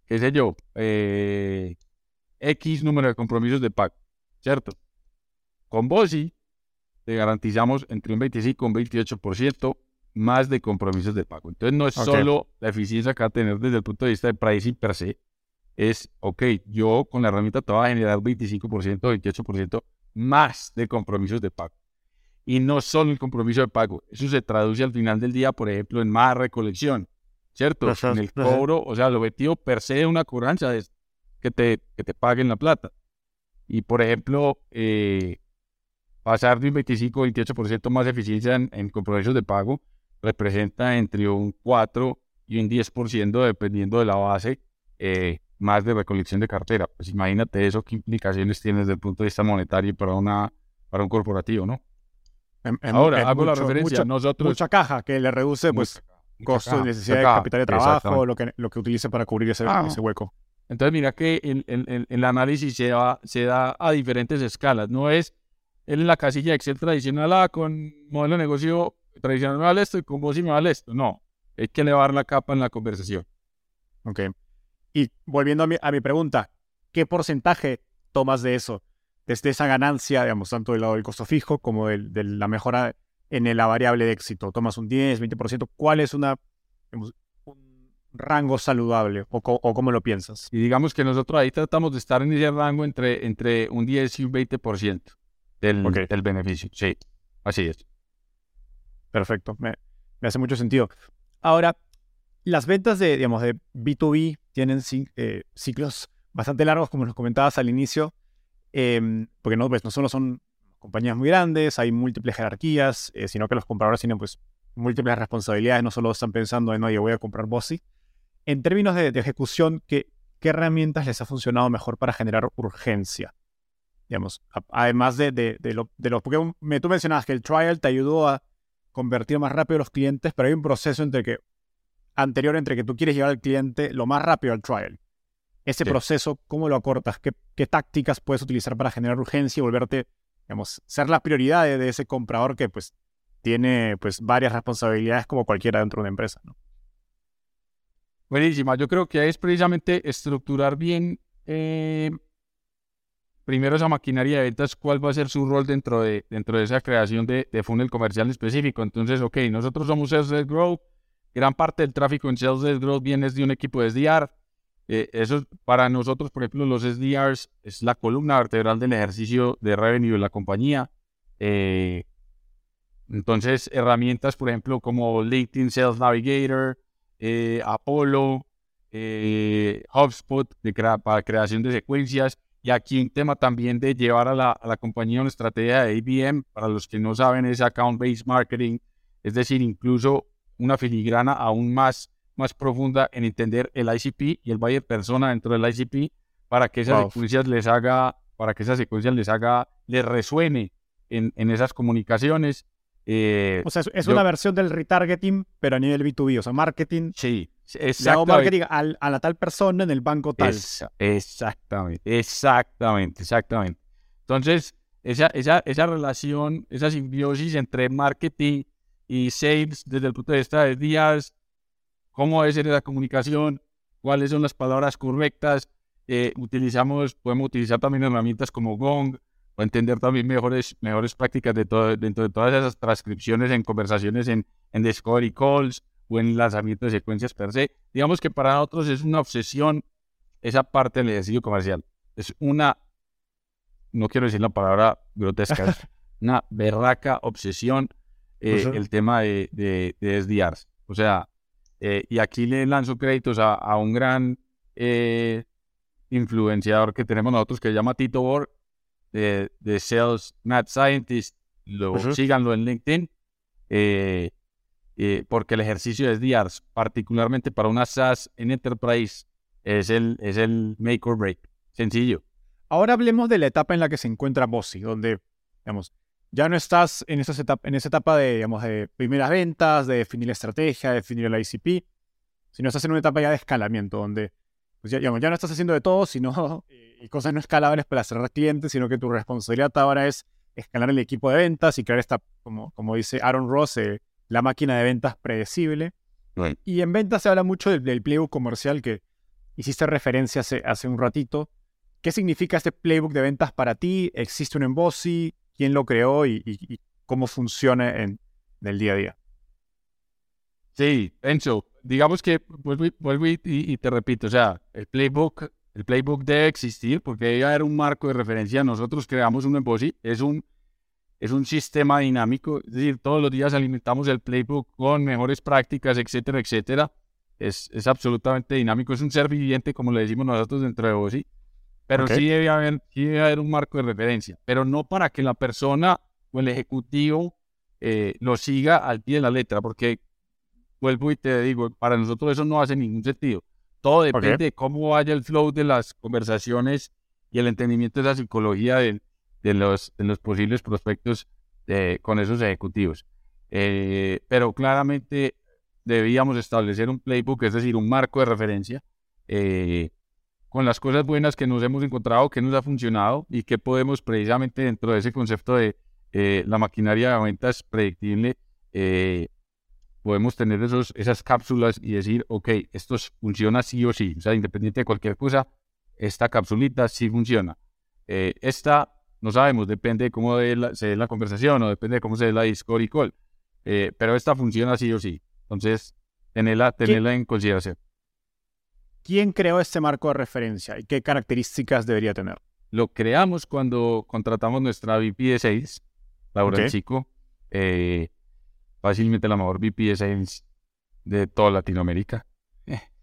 qué sé yo, eh, X número de compromisos de pago, ¿cierto? Con Bossy te garantizamos entre un 25 y un 28% más de compromisos de pago. Entonces no es solo la eficiencia que va a tener desde el punto de vista de pricing per se, es, ok, yo con la herramienta te voy a generar 25%, 28% más de compromisos de pago. Y no solo el compromiso de pago, eso se traduce al final del día, por ejemplo, en más recolección, ¿cierto? en el cobro, o sea, el objetivo per se de una cobranza es que te, que te paguen la plata. Y, por ejemplo, eh, pasar de un 25 28% más eficiencia en, compromisos de pago representa entre un 4 y un 10% dependiendo de la base eh, más de recolección de cartera. Pues imagínate eso, qué implicaciones tiene desde el punto de vista monetario para, una, para un corporativo, ¿no? Ahora, hago la referencia. nosotros... Mucha caja que le reduce pues, costo de necesidad de capital de trabajo, lo que, lo que utilice para cubrir ese, ah. ese hueco. Entonces, mira que el, el, el, análisis se, va, se da a diferentes escalas. No es en la casilla Excel tradicional, ah, con modelo de negocio tradicional me vale esto y con vos sí me vale esto. No, hay que elevar la capa en la conversación. Ok. Y volviendo a mi, a mi pregunta, ¿qué porcentaje tomas de eso? Desde esa ganancia, digamos, tanto del lado del costo fijo como del, de la mejora en la variable de éxito. ¿Tomas un 10, 20%? ¿Cuál es una, un rango saludable o, o, cómo lo piensas? Y digamos que nosotros ahí tratamos de estar en ese rango entre, entre un 10 y un 20% del, del beneficio. Sí, así es. Perfecto, me, me hace mucho sentido. Ahora, las ventas de, digamos, de B2B tienen eh, ciclos bastante largos, como nos comentabas al inicio, em, porque no, pues, no solo son compañías muy grandes, hay múltiples jerarquías, eh, sino que los compradores tienen pues múltiples responsabilidades, no solo están pensando en, oye, voy a comprar Bossy. En términos de, ejecución, ¿qué, ¿qué, herramientas les ha funcionado mejor para generar urgencia? Digamos, además de, de, de, lo, de porque me, tú mencionabas que el trial te ayudó a convertir más rápido los clientes, pero hay un proceso entre que anterior entre que tú quieres llevar al cliente lo más rápido al trial. Ese proceso, ¿cómo lo acortas? ¿Qué, tácticas puedes utilizar para generar urgencia y volverte, digamos, ser la prioridad de, ese comprador que pues tiene pues varias responsabilidades como cualquiera dentro de una empresa? ¿no? Buenísima. Yo creo que es precisamente estructurar bien eh, primero esa maquinaria de ventas, cuál va a ser su rol dentro de, dentro de esa creación de, de funnel comercial específico. Entonces, ok, nosotros somos Sales Grow, Gran parte del tráfico en Sales Growth viene de un equipo de SDR. Eh, eso para nosotros, por ejemplo, los SDRs es la columna vertebral del ejercicio de revenue de la compañía. Eh, entonces, herramientas, por ejemplo, como LinkedIn Sales Navigator, eh, Apollo, HubSpot para creación de secuencias. Y aquí un tema también de llevar a la, a la compañía una estrategia de ABM. Para los que no saben, es Account-Based Marketing. Es decir, incluso una filigrana aún más, más profunda en entender el ICP y el buyer persona dentro del ICP para que esas secuencias les haga, para que esas secuencias les haga, les resuene en, en esas comunicaciones. Eh, o sea, es, es yo- una versión del retargeting, pero a nivel B2B. O sea, marketing. sí, Le hago exactamente. marketing al- a la tal persona en el banco tal. Esa- exactamente, exactamente, exactamente. Entonces, esa, esa, esa relación, esa simbiosis entre marketing y sales desde el punto de vista de días, cómo ser la comunicación, cuáles son las palabras correctas, eh, utilizamos, podemos utilizar también herramientas como Gong o entender también mejores, mejores prácticas de todo, dentro de todas esas transcripciones en conversaciones en, en Discovery Calls o en lanzamiento de secuencias per se. Digamos que para nosotros es una obsesión esa parte del ejercicio comercial. Es una, no quiero decir la palabra grotesca, (laughs) es una berraca obsesión eh, Ujú. el tema de, de, de SDRs. O sea, eh, y aquí le lanzo créditos a, a un gran eh, influenciador que tenemos nosotros que se llama Tito Bor, de, de Sales Mad Scientist. Lo, Ujú. Síganlo en LinkedIn. eh, eh, porque el ejercicio de SDRs, particularmente para una SaaS en Enterprise, es el, es el make or break. Sencillo. Ahora hablemos de la etapa en la que se encuentra Bossy, donde, digamos, ya no estás en esa etapa, en esa etapa de, digamos, de primeras ventas, de definir la estrategia, de definir el ICP, sino estás en una etapa ya de escalamiento, donde pues ya, digamos, ya no estás haciendo de todo, sino (laughs) y cosas no escalables para cerrar clientes, sino que tu responsabilidad ahora es escalar el equipo de ventas y crear esta, como, como dice Aaron Ross, eh, la máquina de ventas predecible. Right. Y en ventas se habla mucho del, del playbook comercial que hiciste referencia hace, hace un ratito. ¿Qué significa este playbook de ventas para ti? ¿Existe un en Bossy? ¿Quién lo creó y, y- y cómo funciona en, el día a día? Sí, Enzo, digamos que vuelvo, y- te repito, o sea, el playbook, el playbook debe existir porque debe haber un marco de referencia. Nosotros creamos un Embossy, es un, es un sistema dinámico, es decir, todos los días alimentamos el playbook con mejores prácticas, etcétera, etcétera. Es, es absolutamente dinámico, es un ser viviente, como le decimos nosotros dentro de Bossy, pero Ok. sí, debe haber, sí debe haber un marco de referencia, pero no para que la persona o el ejecutivo eh, lo siga al pie de la letra, porque vuelvo y te digo, para nosotros eso no hace ningún sentido. Todo depende Ok. de cómo vaya el flow de las conversaciones y el entendimiento de la psicología de, de los, de los posibles prospectos eh, con esos ejecutivos. Eh, pero claramente debíamos establecer un playbook, es decir, un marco de referencia eh, con las cosas buenas que nos hemos encontrado, que nos ha funcionado y que podemos precisamente dentro de ese concepto de eh, la maquinaria de ventas predictible, eh, podemos tener esos, esas cápsulas y decir, ok, esto es- funciona sí o sí, o sea, independiente de cualquier cosa, esta capsulita sí funciona. Eh, esta, no sabemos, depende de cómo dé la- se dé la conversación o depende de cómo se dé la Discovery Call, Eh, pero esta funciona sí o sí. Entonces, tenerla, tenerla en consideración. ¿Quién creó este marco de referencia y qué características debería tener? Lo creamos cuando contratamos nuestra VP de Sales, Laura Ok. El Chico, eh, fácilmente la mejor VP de Sales de toda Latinoamérica. (laughs)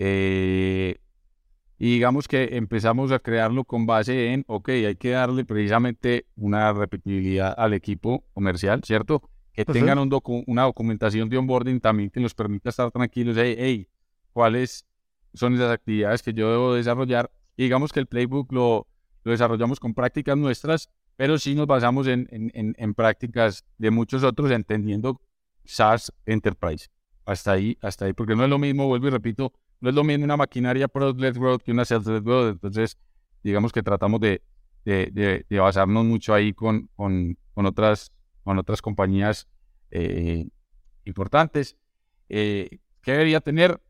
Eh, y digamos que empezamos a crearlo con base en, ok, hay que darle precisamente una repetibilidad al equipo comercial, ¿cierto? Que tengan un docu- una documentación de onboarding también que nos permita estar tranquilos, hey, hey, ¿cuáles son esas actividades que yo debo desarrollar? Y digamos que el playbook lo, lo desarrollamos con prácticas nuestras, pero sí nos basamos en, en, en- en prácticas de muchos otros, entendiendo SaaS Enterprise. Hasta ahí, hasta ahí, porque no es lo mismo, vuelvo y repito, no es lo mismo una maquinaria product-led growth que una sales-led growth. Entonces, digamos que tratamos de, de, de- de basarnos mucho ahí con, con, con otras, con otras compañías eh, importantes. Eh, ¿Qué debería tener?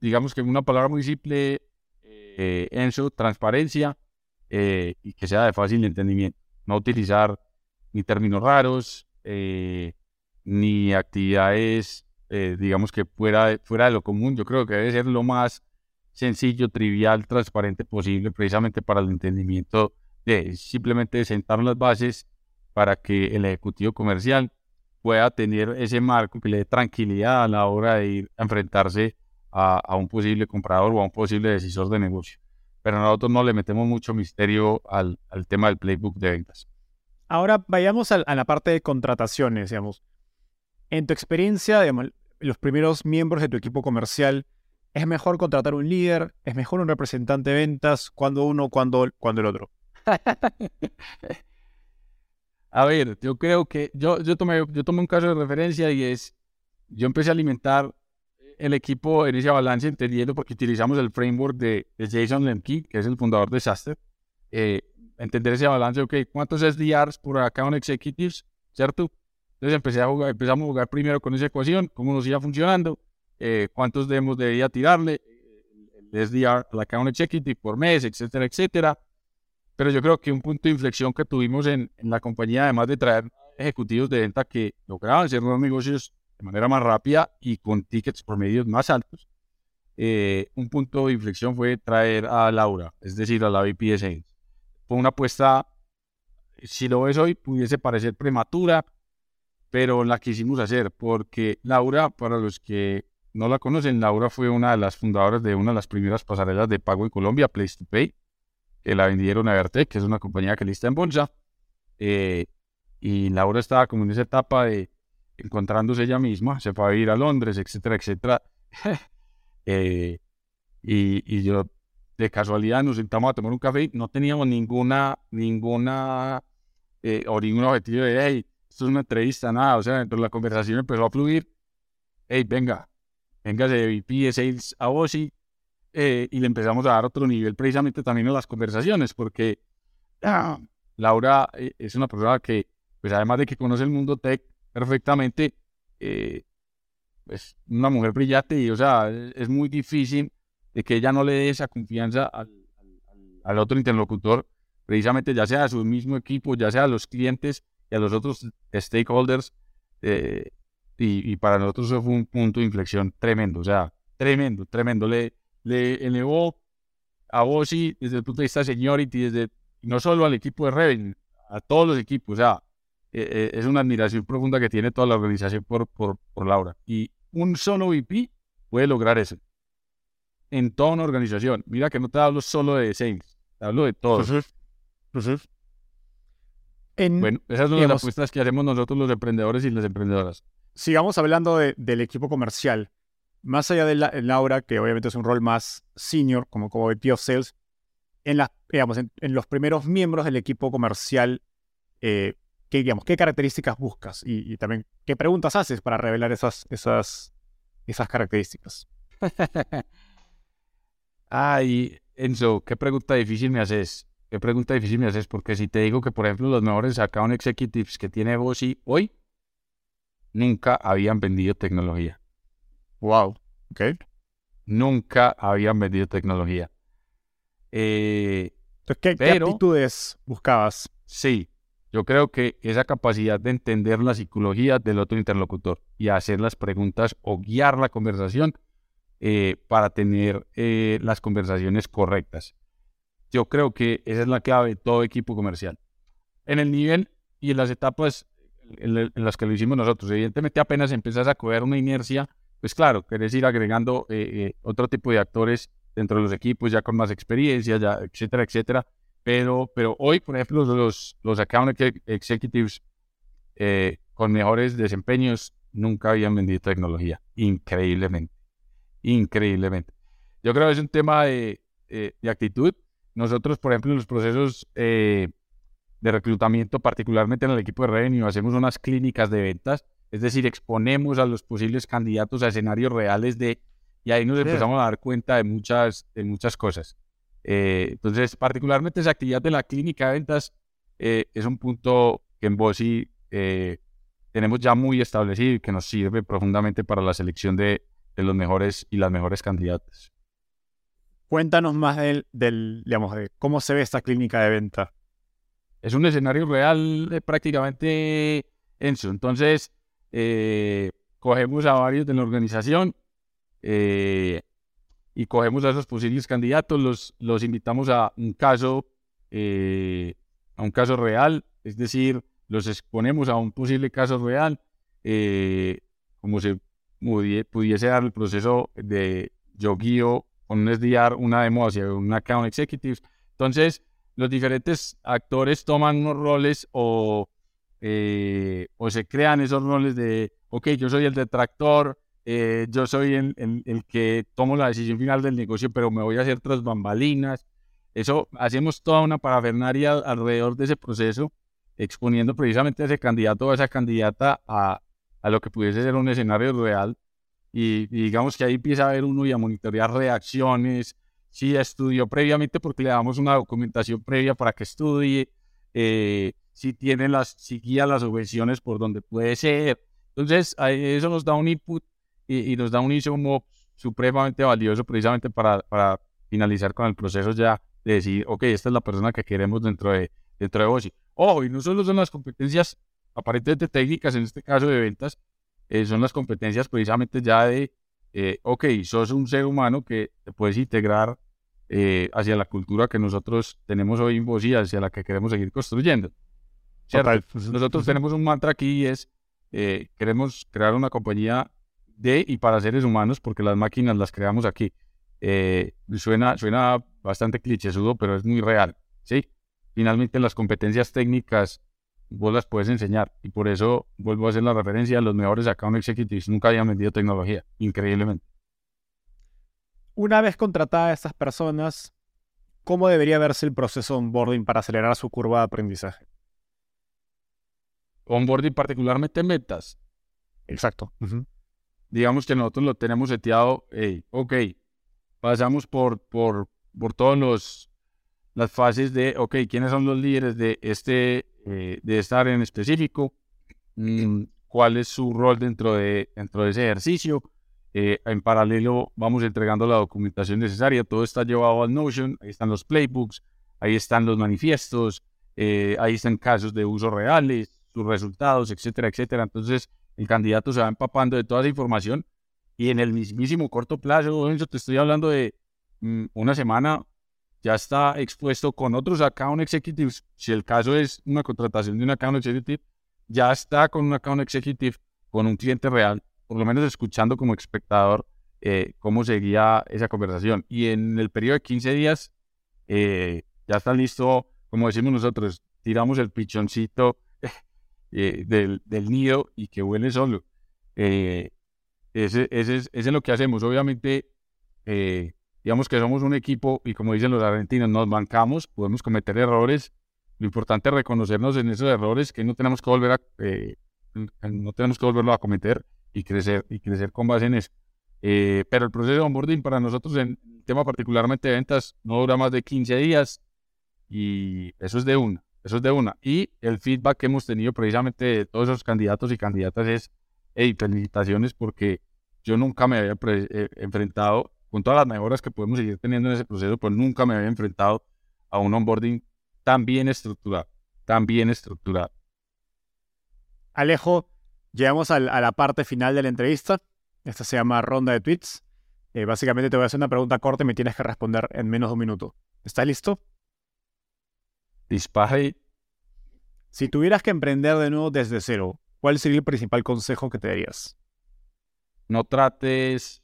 Digamos que una palabra muy simple, eh, Enzo, transparencia eh, y que sea de fácil entendimiento. No utilizar ni términos raros, eh, ni actividades, eh, digamos que fuera de, fuera de lo común. Yo creo que debe ser lo más sencillo, trivial, transparente posible, precisamente para el entendimiento de simplemente sentar las bases para que el ejecutivo comercial pueda tener ese marco que le dé tranquilidad a la hora de ir a enfrentarse a, a un posible comprador o a un posible decisor de negocio. Pero nosotros no le metemos mucho misterio al, al tema del playbook de ventas. Ahora vayamos a, a la parte de contrataciones, digamos. En tu experiencia, digamos, los primeros miembros de tu equipo comercial, ¿es mejor contratar un líder? ¿Es mejor un representante de ventas? ¿Cuándo uno, cuándo, cuándo el otro? (laughs) A ver, yo creo que yo, yo, tomé, yo tomé un caso de referencia y es, yo empecé a alimentar el equipo en ese balance, entendiendo porque utilizamos el framework de, Jason Lemke, que es el fundador de Saster. Eh, entender ese balance, ok, ¿cuántos SDRs por account executives? ¿Cierto? Entonces empecé a jugar, empezamos a jugar primero con esa ecuación, cómo nos iba funcionando, eh, cuántos demos debía tirarle, el SDR al account executive por mes, etcétera, etcétera. Pero yo creo que un punto de inflexión que tuvimos en, en la compañía, además de traer ejecutivos de venta que lograban cerrar negocios de manera más rápida y con tickets por medios más altos, eh, un punto de inflexión fue traer a Laura, es decir, a la VP. Fue una apuesta, si lo ves hoy, pudiese parecer prematura, pero la quisimos hacer porque Laura, para los que no la conocen, Laura fue una de las fundadoras de una de las primeras pasarelas de pago en Colombia, Place to Pay, que la vendieron a Vertec, que es una compañía que lista en bolsa. Eh, y Laura estaba como en esa etapa de encontrándose ella misma, se fue a ir a Londres, etcétera, etcétera. (laughs) Eh, y, yo, de casualidad, nos sentamos a tomar un café y no teníamos ninguna, ninguna, eh, o ningún objetivo de, hey, esto es una entrevista, nada. O sea, dentro de la conversación empezó a fluir, hey, venga, venga de VP de Sales a Osi, eh, y le empezamos a dar otro nivel precisamente también a las conversaciones, porque ah, Laura es una persona que, pues además de que conoce el mundo tech, perfectamente. Eh, es una mujer brillante y, o sea, es muy difícil que ella no le dé esa confianza al, otro interlocutor, precisamente ya sea a su mismo equipo, ya sea a los clientes y a los otros stakeholders. Eh, y, para nosotros eso fue un punto de inflexión tremendo, o sea, tremendo, tremendo. Le, le elevó a y desde el punto de vista seniority, desde, no solo al equipo de Reven, a todos los equipos, o sea, eh, eh, es una admiración profunda que tiene toda la organización por, por, por Laura. Y un solo VP puede lograr eso. En toda una organización. Mira que no te hablo solo de sales, te hablo de todos. bueno, esas son las apuestas que hacemos nosotros los emprendedores y las emprendedoras. Sigamos hablando del equipo comercial. Más allá de Laura, que obviamente es un rol más senior, como, como VP of Sales, en, las, digamos, en, los primeros miembros del equipo comercial, eh, qué, digamos, qué características buscas y, también qué preguntas haces para revelar esas, esas, esas características. (laughs) Ay, Enzo, qué pregunta difícil me haces. Qué pregunta difícil me haces, porque si te digo que, por ejemplo, los mejores account executives que tiene Bossy hoy nunca habían vendido tecnología. Wow, ok. Nunca habían vendido tecnología. Eh, Entonces, ¿qué, ¿qué actitudes buscabas? Sí, yo creo que esa capacidad de entender la psicología del otro interlocutor y hacer las preguntas o guiar la conversación eh, para tener eh, las conversaciones correctas. Yo creo que esa es la clave de todo equipo comercial. En el nivel y en las etapas en, las que lo hicimos nosotros, evidentemente apenas empiezas a coger una inercia, pues claro, querés ir agregando eh, otro tipo de actores dentro de los equipos ya con más experiencia, ya, etcétera, etcétera pero, pero hoy, por ejemplo, los, los account executives eh, con mejores desempeños nunca habían vendido tecnología. Increíblemente. Increíblemente. Yo creo que es un tema de, eh, de actitud. Nosotros, por ejemplo, en los procesos eh, de reclutamiento, particularmente en el equipo de revenue, hacemos unas clínicas de ventas, es decir, exponemos a los posibles candidatos a escenarios reales de, y ahí nos empezamos a dar cuenta de muchas, de muchas cosas. Eh, entonces, particularmente esa actividad de la clínica de ventas eh, es un punto que en Bossy eh, tenemos ya muy establecido y que nos sirve profundamente para la selección de, los mejores y las mejores candidatas. Cuéntanos más del, del, digamos, de cómo se ve esta clínica de venta. Es un escenario real prácticamente Enzo. Entonces, cogemos a varios de la organización, eh, y cogemos a esos posibles candidatos, los, los invitamos a un caso, eh, a un caso real, es decir, los exponemos a un posible caso real, eh, como se pudiese dar el proceso de yo guío con un SDR, una demo hacia un account executive. Entonces, los diferentes actores toman unos roles o, eh, o se crean esos roles de, ok, yo soy el detractor, eh, yo soy el, el, que tomo la decisión final del negocio, pero me voy a hacer tras bambalinas. Eso, hacemos toda una parafernaria alrededor de ese proceso exponiendo precisamente a ese candidato o a esa candidata a, a lo que pudiese ser un escenario real. Y, digamos que ahí empieza a ver uno y a monitorear reacciones, si estudió previamente porque le damos una documentación previa para que estudie, eh, si tiene las, si guía las objeciones por donde puede ser. Entonces, eso nos da un input y, nos da un insumo supremamente valioso precisamente para, para finalizar con el proceso ya de decir, ok, esta es la persona que queremos dentro de, dentro de OSI. Oh, y no solo son las competencias aparentemente técnicas, en este caso de ventas, eh, son las competencias precisamente ya de, eh, ok, sos un ser humano que te puedes integrar eh, hacia la cultura que nosotros tenemos hoy en vos y hacia la que queremos seguir construyendo. Nosotros tenemos un mantra aquí y es, queremos crear una compañía de y para seres humanos porque las máquinas las creamos aquí. suena, suena bastante clichésudo, pero es muy real, ¿sí? Finalmente las competencias técnicas vos las puedes enseñar. Y por eso vuelvo a hacer la referencia, los mejores account executives nunca habían vendido tecnología, increíblemente. Una vez contratadas estas personas, ¿cómo debería verse el proceso de onboarding para acelerar su curva de aprendizaje? Onboarding particularmente metas. Exacto. Digamos que nosotros lo tenemos seteado, ok, pasamos por, por, por todos los las fases de, ok, ¿quiénes son los líderes de este eh, de estar en específico, mm, cuál es su rol dentro de, dentro de ese ejercicio. Eh, en paralelo vamos entregando la documentación necesaria, todo está llevado al Notion, ahí están los playbooks, ahí están los manifiestos, eh, ahí están casos de uso reales, sus resultados, etcétera, etcétera. Entonces el candidato se va empapando de toda esa información y en el mismísimo corto plazo, te estoy hablando de mm, una semana, ya está expuesto con otros account executives. Si el caso es una contratación de un account executive, ya está con un account executive, con un cliente real, por lo menos escuchando como espectador eh, cómo seguía esa conversación. Y en el periodo de 15 días, eh, ya está listo, como decimos nosotros, tiramos el pichoncito eh, del, nido y que huele solo. ese, ese, ese, es lo que hacemos. Obviamente, digamos que somos un equipo y como dicen los argentinos, nos bancamos, podemos cometer errores. Lo importante es reconocernos en esos errores que no tenemos que volver a, eh, no tenemos que volverlo a cometer y crecer, y crecer con base en eso. Eh, pero el proceso de onboarding para nosotros en tema particularmente de ventas no dura más de 15 días y eso es de una, eso es de una. Y el feedback que hemos tenido precisamente de todos esos candidatos y candidatas es, hey, felicitaciones porque yo nunca me había eh, enfrentado con todas las mejoras que podemos seguir teniendo en ese proceso, pues nunca me había enfrentado a un onboarding tan bien estructurado, tan bien estructurado. Alejo, llegamos a la parte final de la entrevista. Esta se llama ronda de tweets. Eh, básicamente te voy a hacer una pregunta corta y me tienes que responder en menos de un minuto. ¿Estás listo? Dispare. Si tuvieras que emprender de nuevo desde cero, ¿cuál sería el principal consejo que te darías? No trates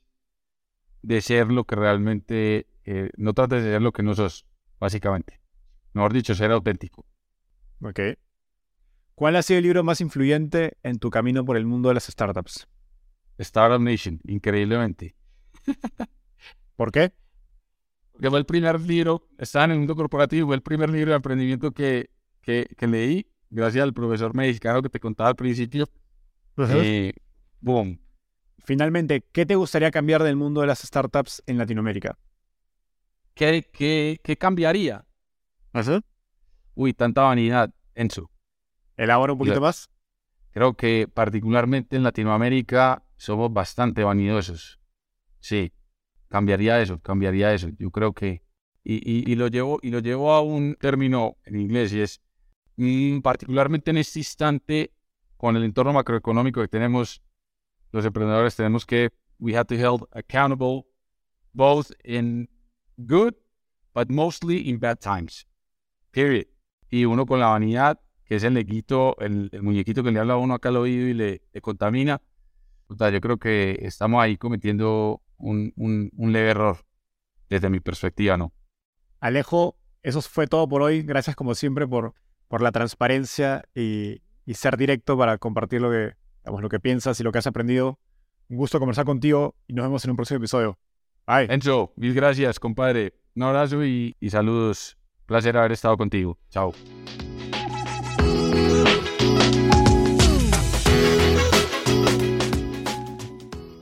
de ser lo que realmente, eh, no trates de ser lo que no sos, básicamente. Mejor dicho, ser auténtico. Ok. ¿Cuál ha sido el libro más influyente en tu camino por el mundo de las startups? Startup Nation, increíblemente. ¿Por qué? Porque fue el primer libro, estaba en el mundo corporativo, fue el primer libro de emprendimiento que, que, leí, gracias al profesor mexicano que te contaba al principio. Eh, boom, Finalmente, ¿qué te gustaría cambiar del mundo de las startups en Latinoamérica? ¿Qué, qué, cambiaría? ¿Así? Uy, tanta vanidad, Enzo. ¿Elabora un poquito más? Creo que particularmente en Latinoamérica somos bastante vanidosos. Sí, cambiaría eso, cambiaría eso. Yo creo que... Y, lo, llevo, y lo llevo a un término en inglés y es, mm, particularmente en este instante, con el entorno macroeconómico que tenemos, los emprendedores tenemos que, we have to held accountable both in good, but mostly in bad times. Period. Y uno con la vanidad, que es el lequito, el, muñequito que le habla a uno acá al oído y le, contamina. yo creo que estamos ahí cometiendo un, un, leve error, desde mi perspectiva, ¿no? Alejo, eso fue todo por hoy. Gracias como siempre por, por la transparencia y, y ser directo para compartir lo que, lo que piensas y lo que has aprendido. Un gusto conversar contigo y nos vemos en un próximo episodio. Bye. Enzo, mil gracias, compadre. Un abrazo y, y saludos. Placer haber estado contigo. Chao.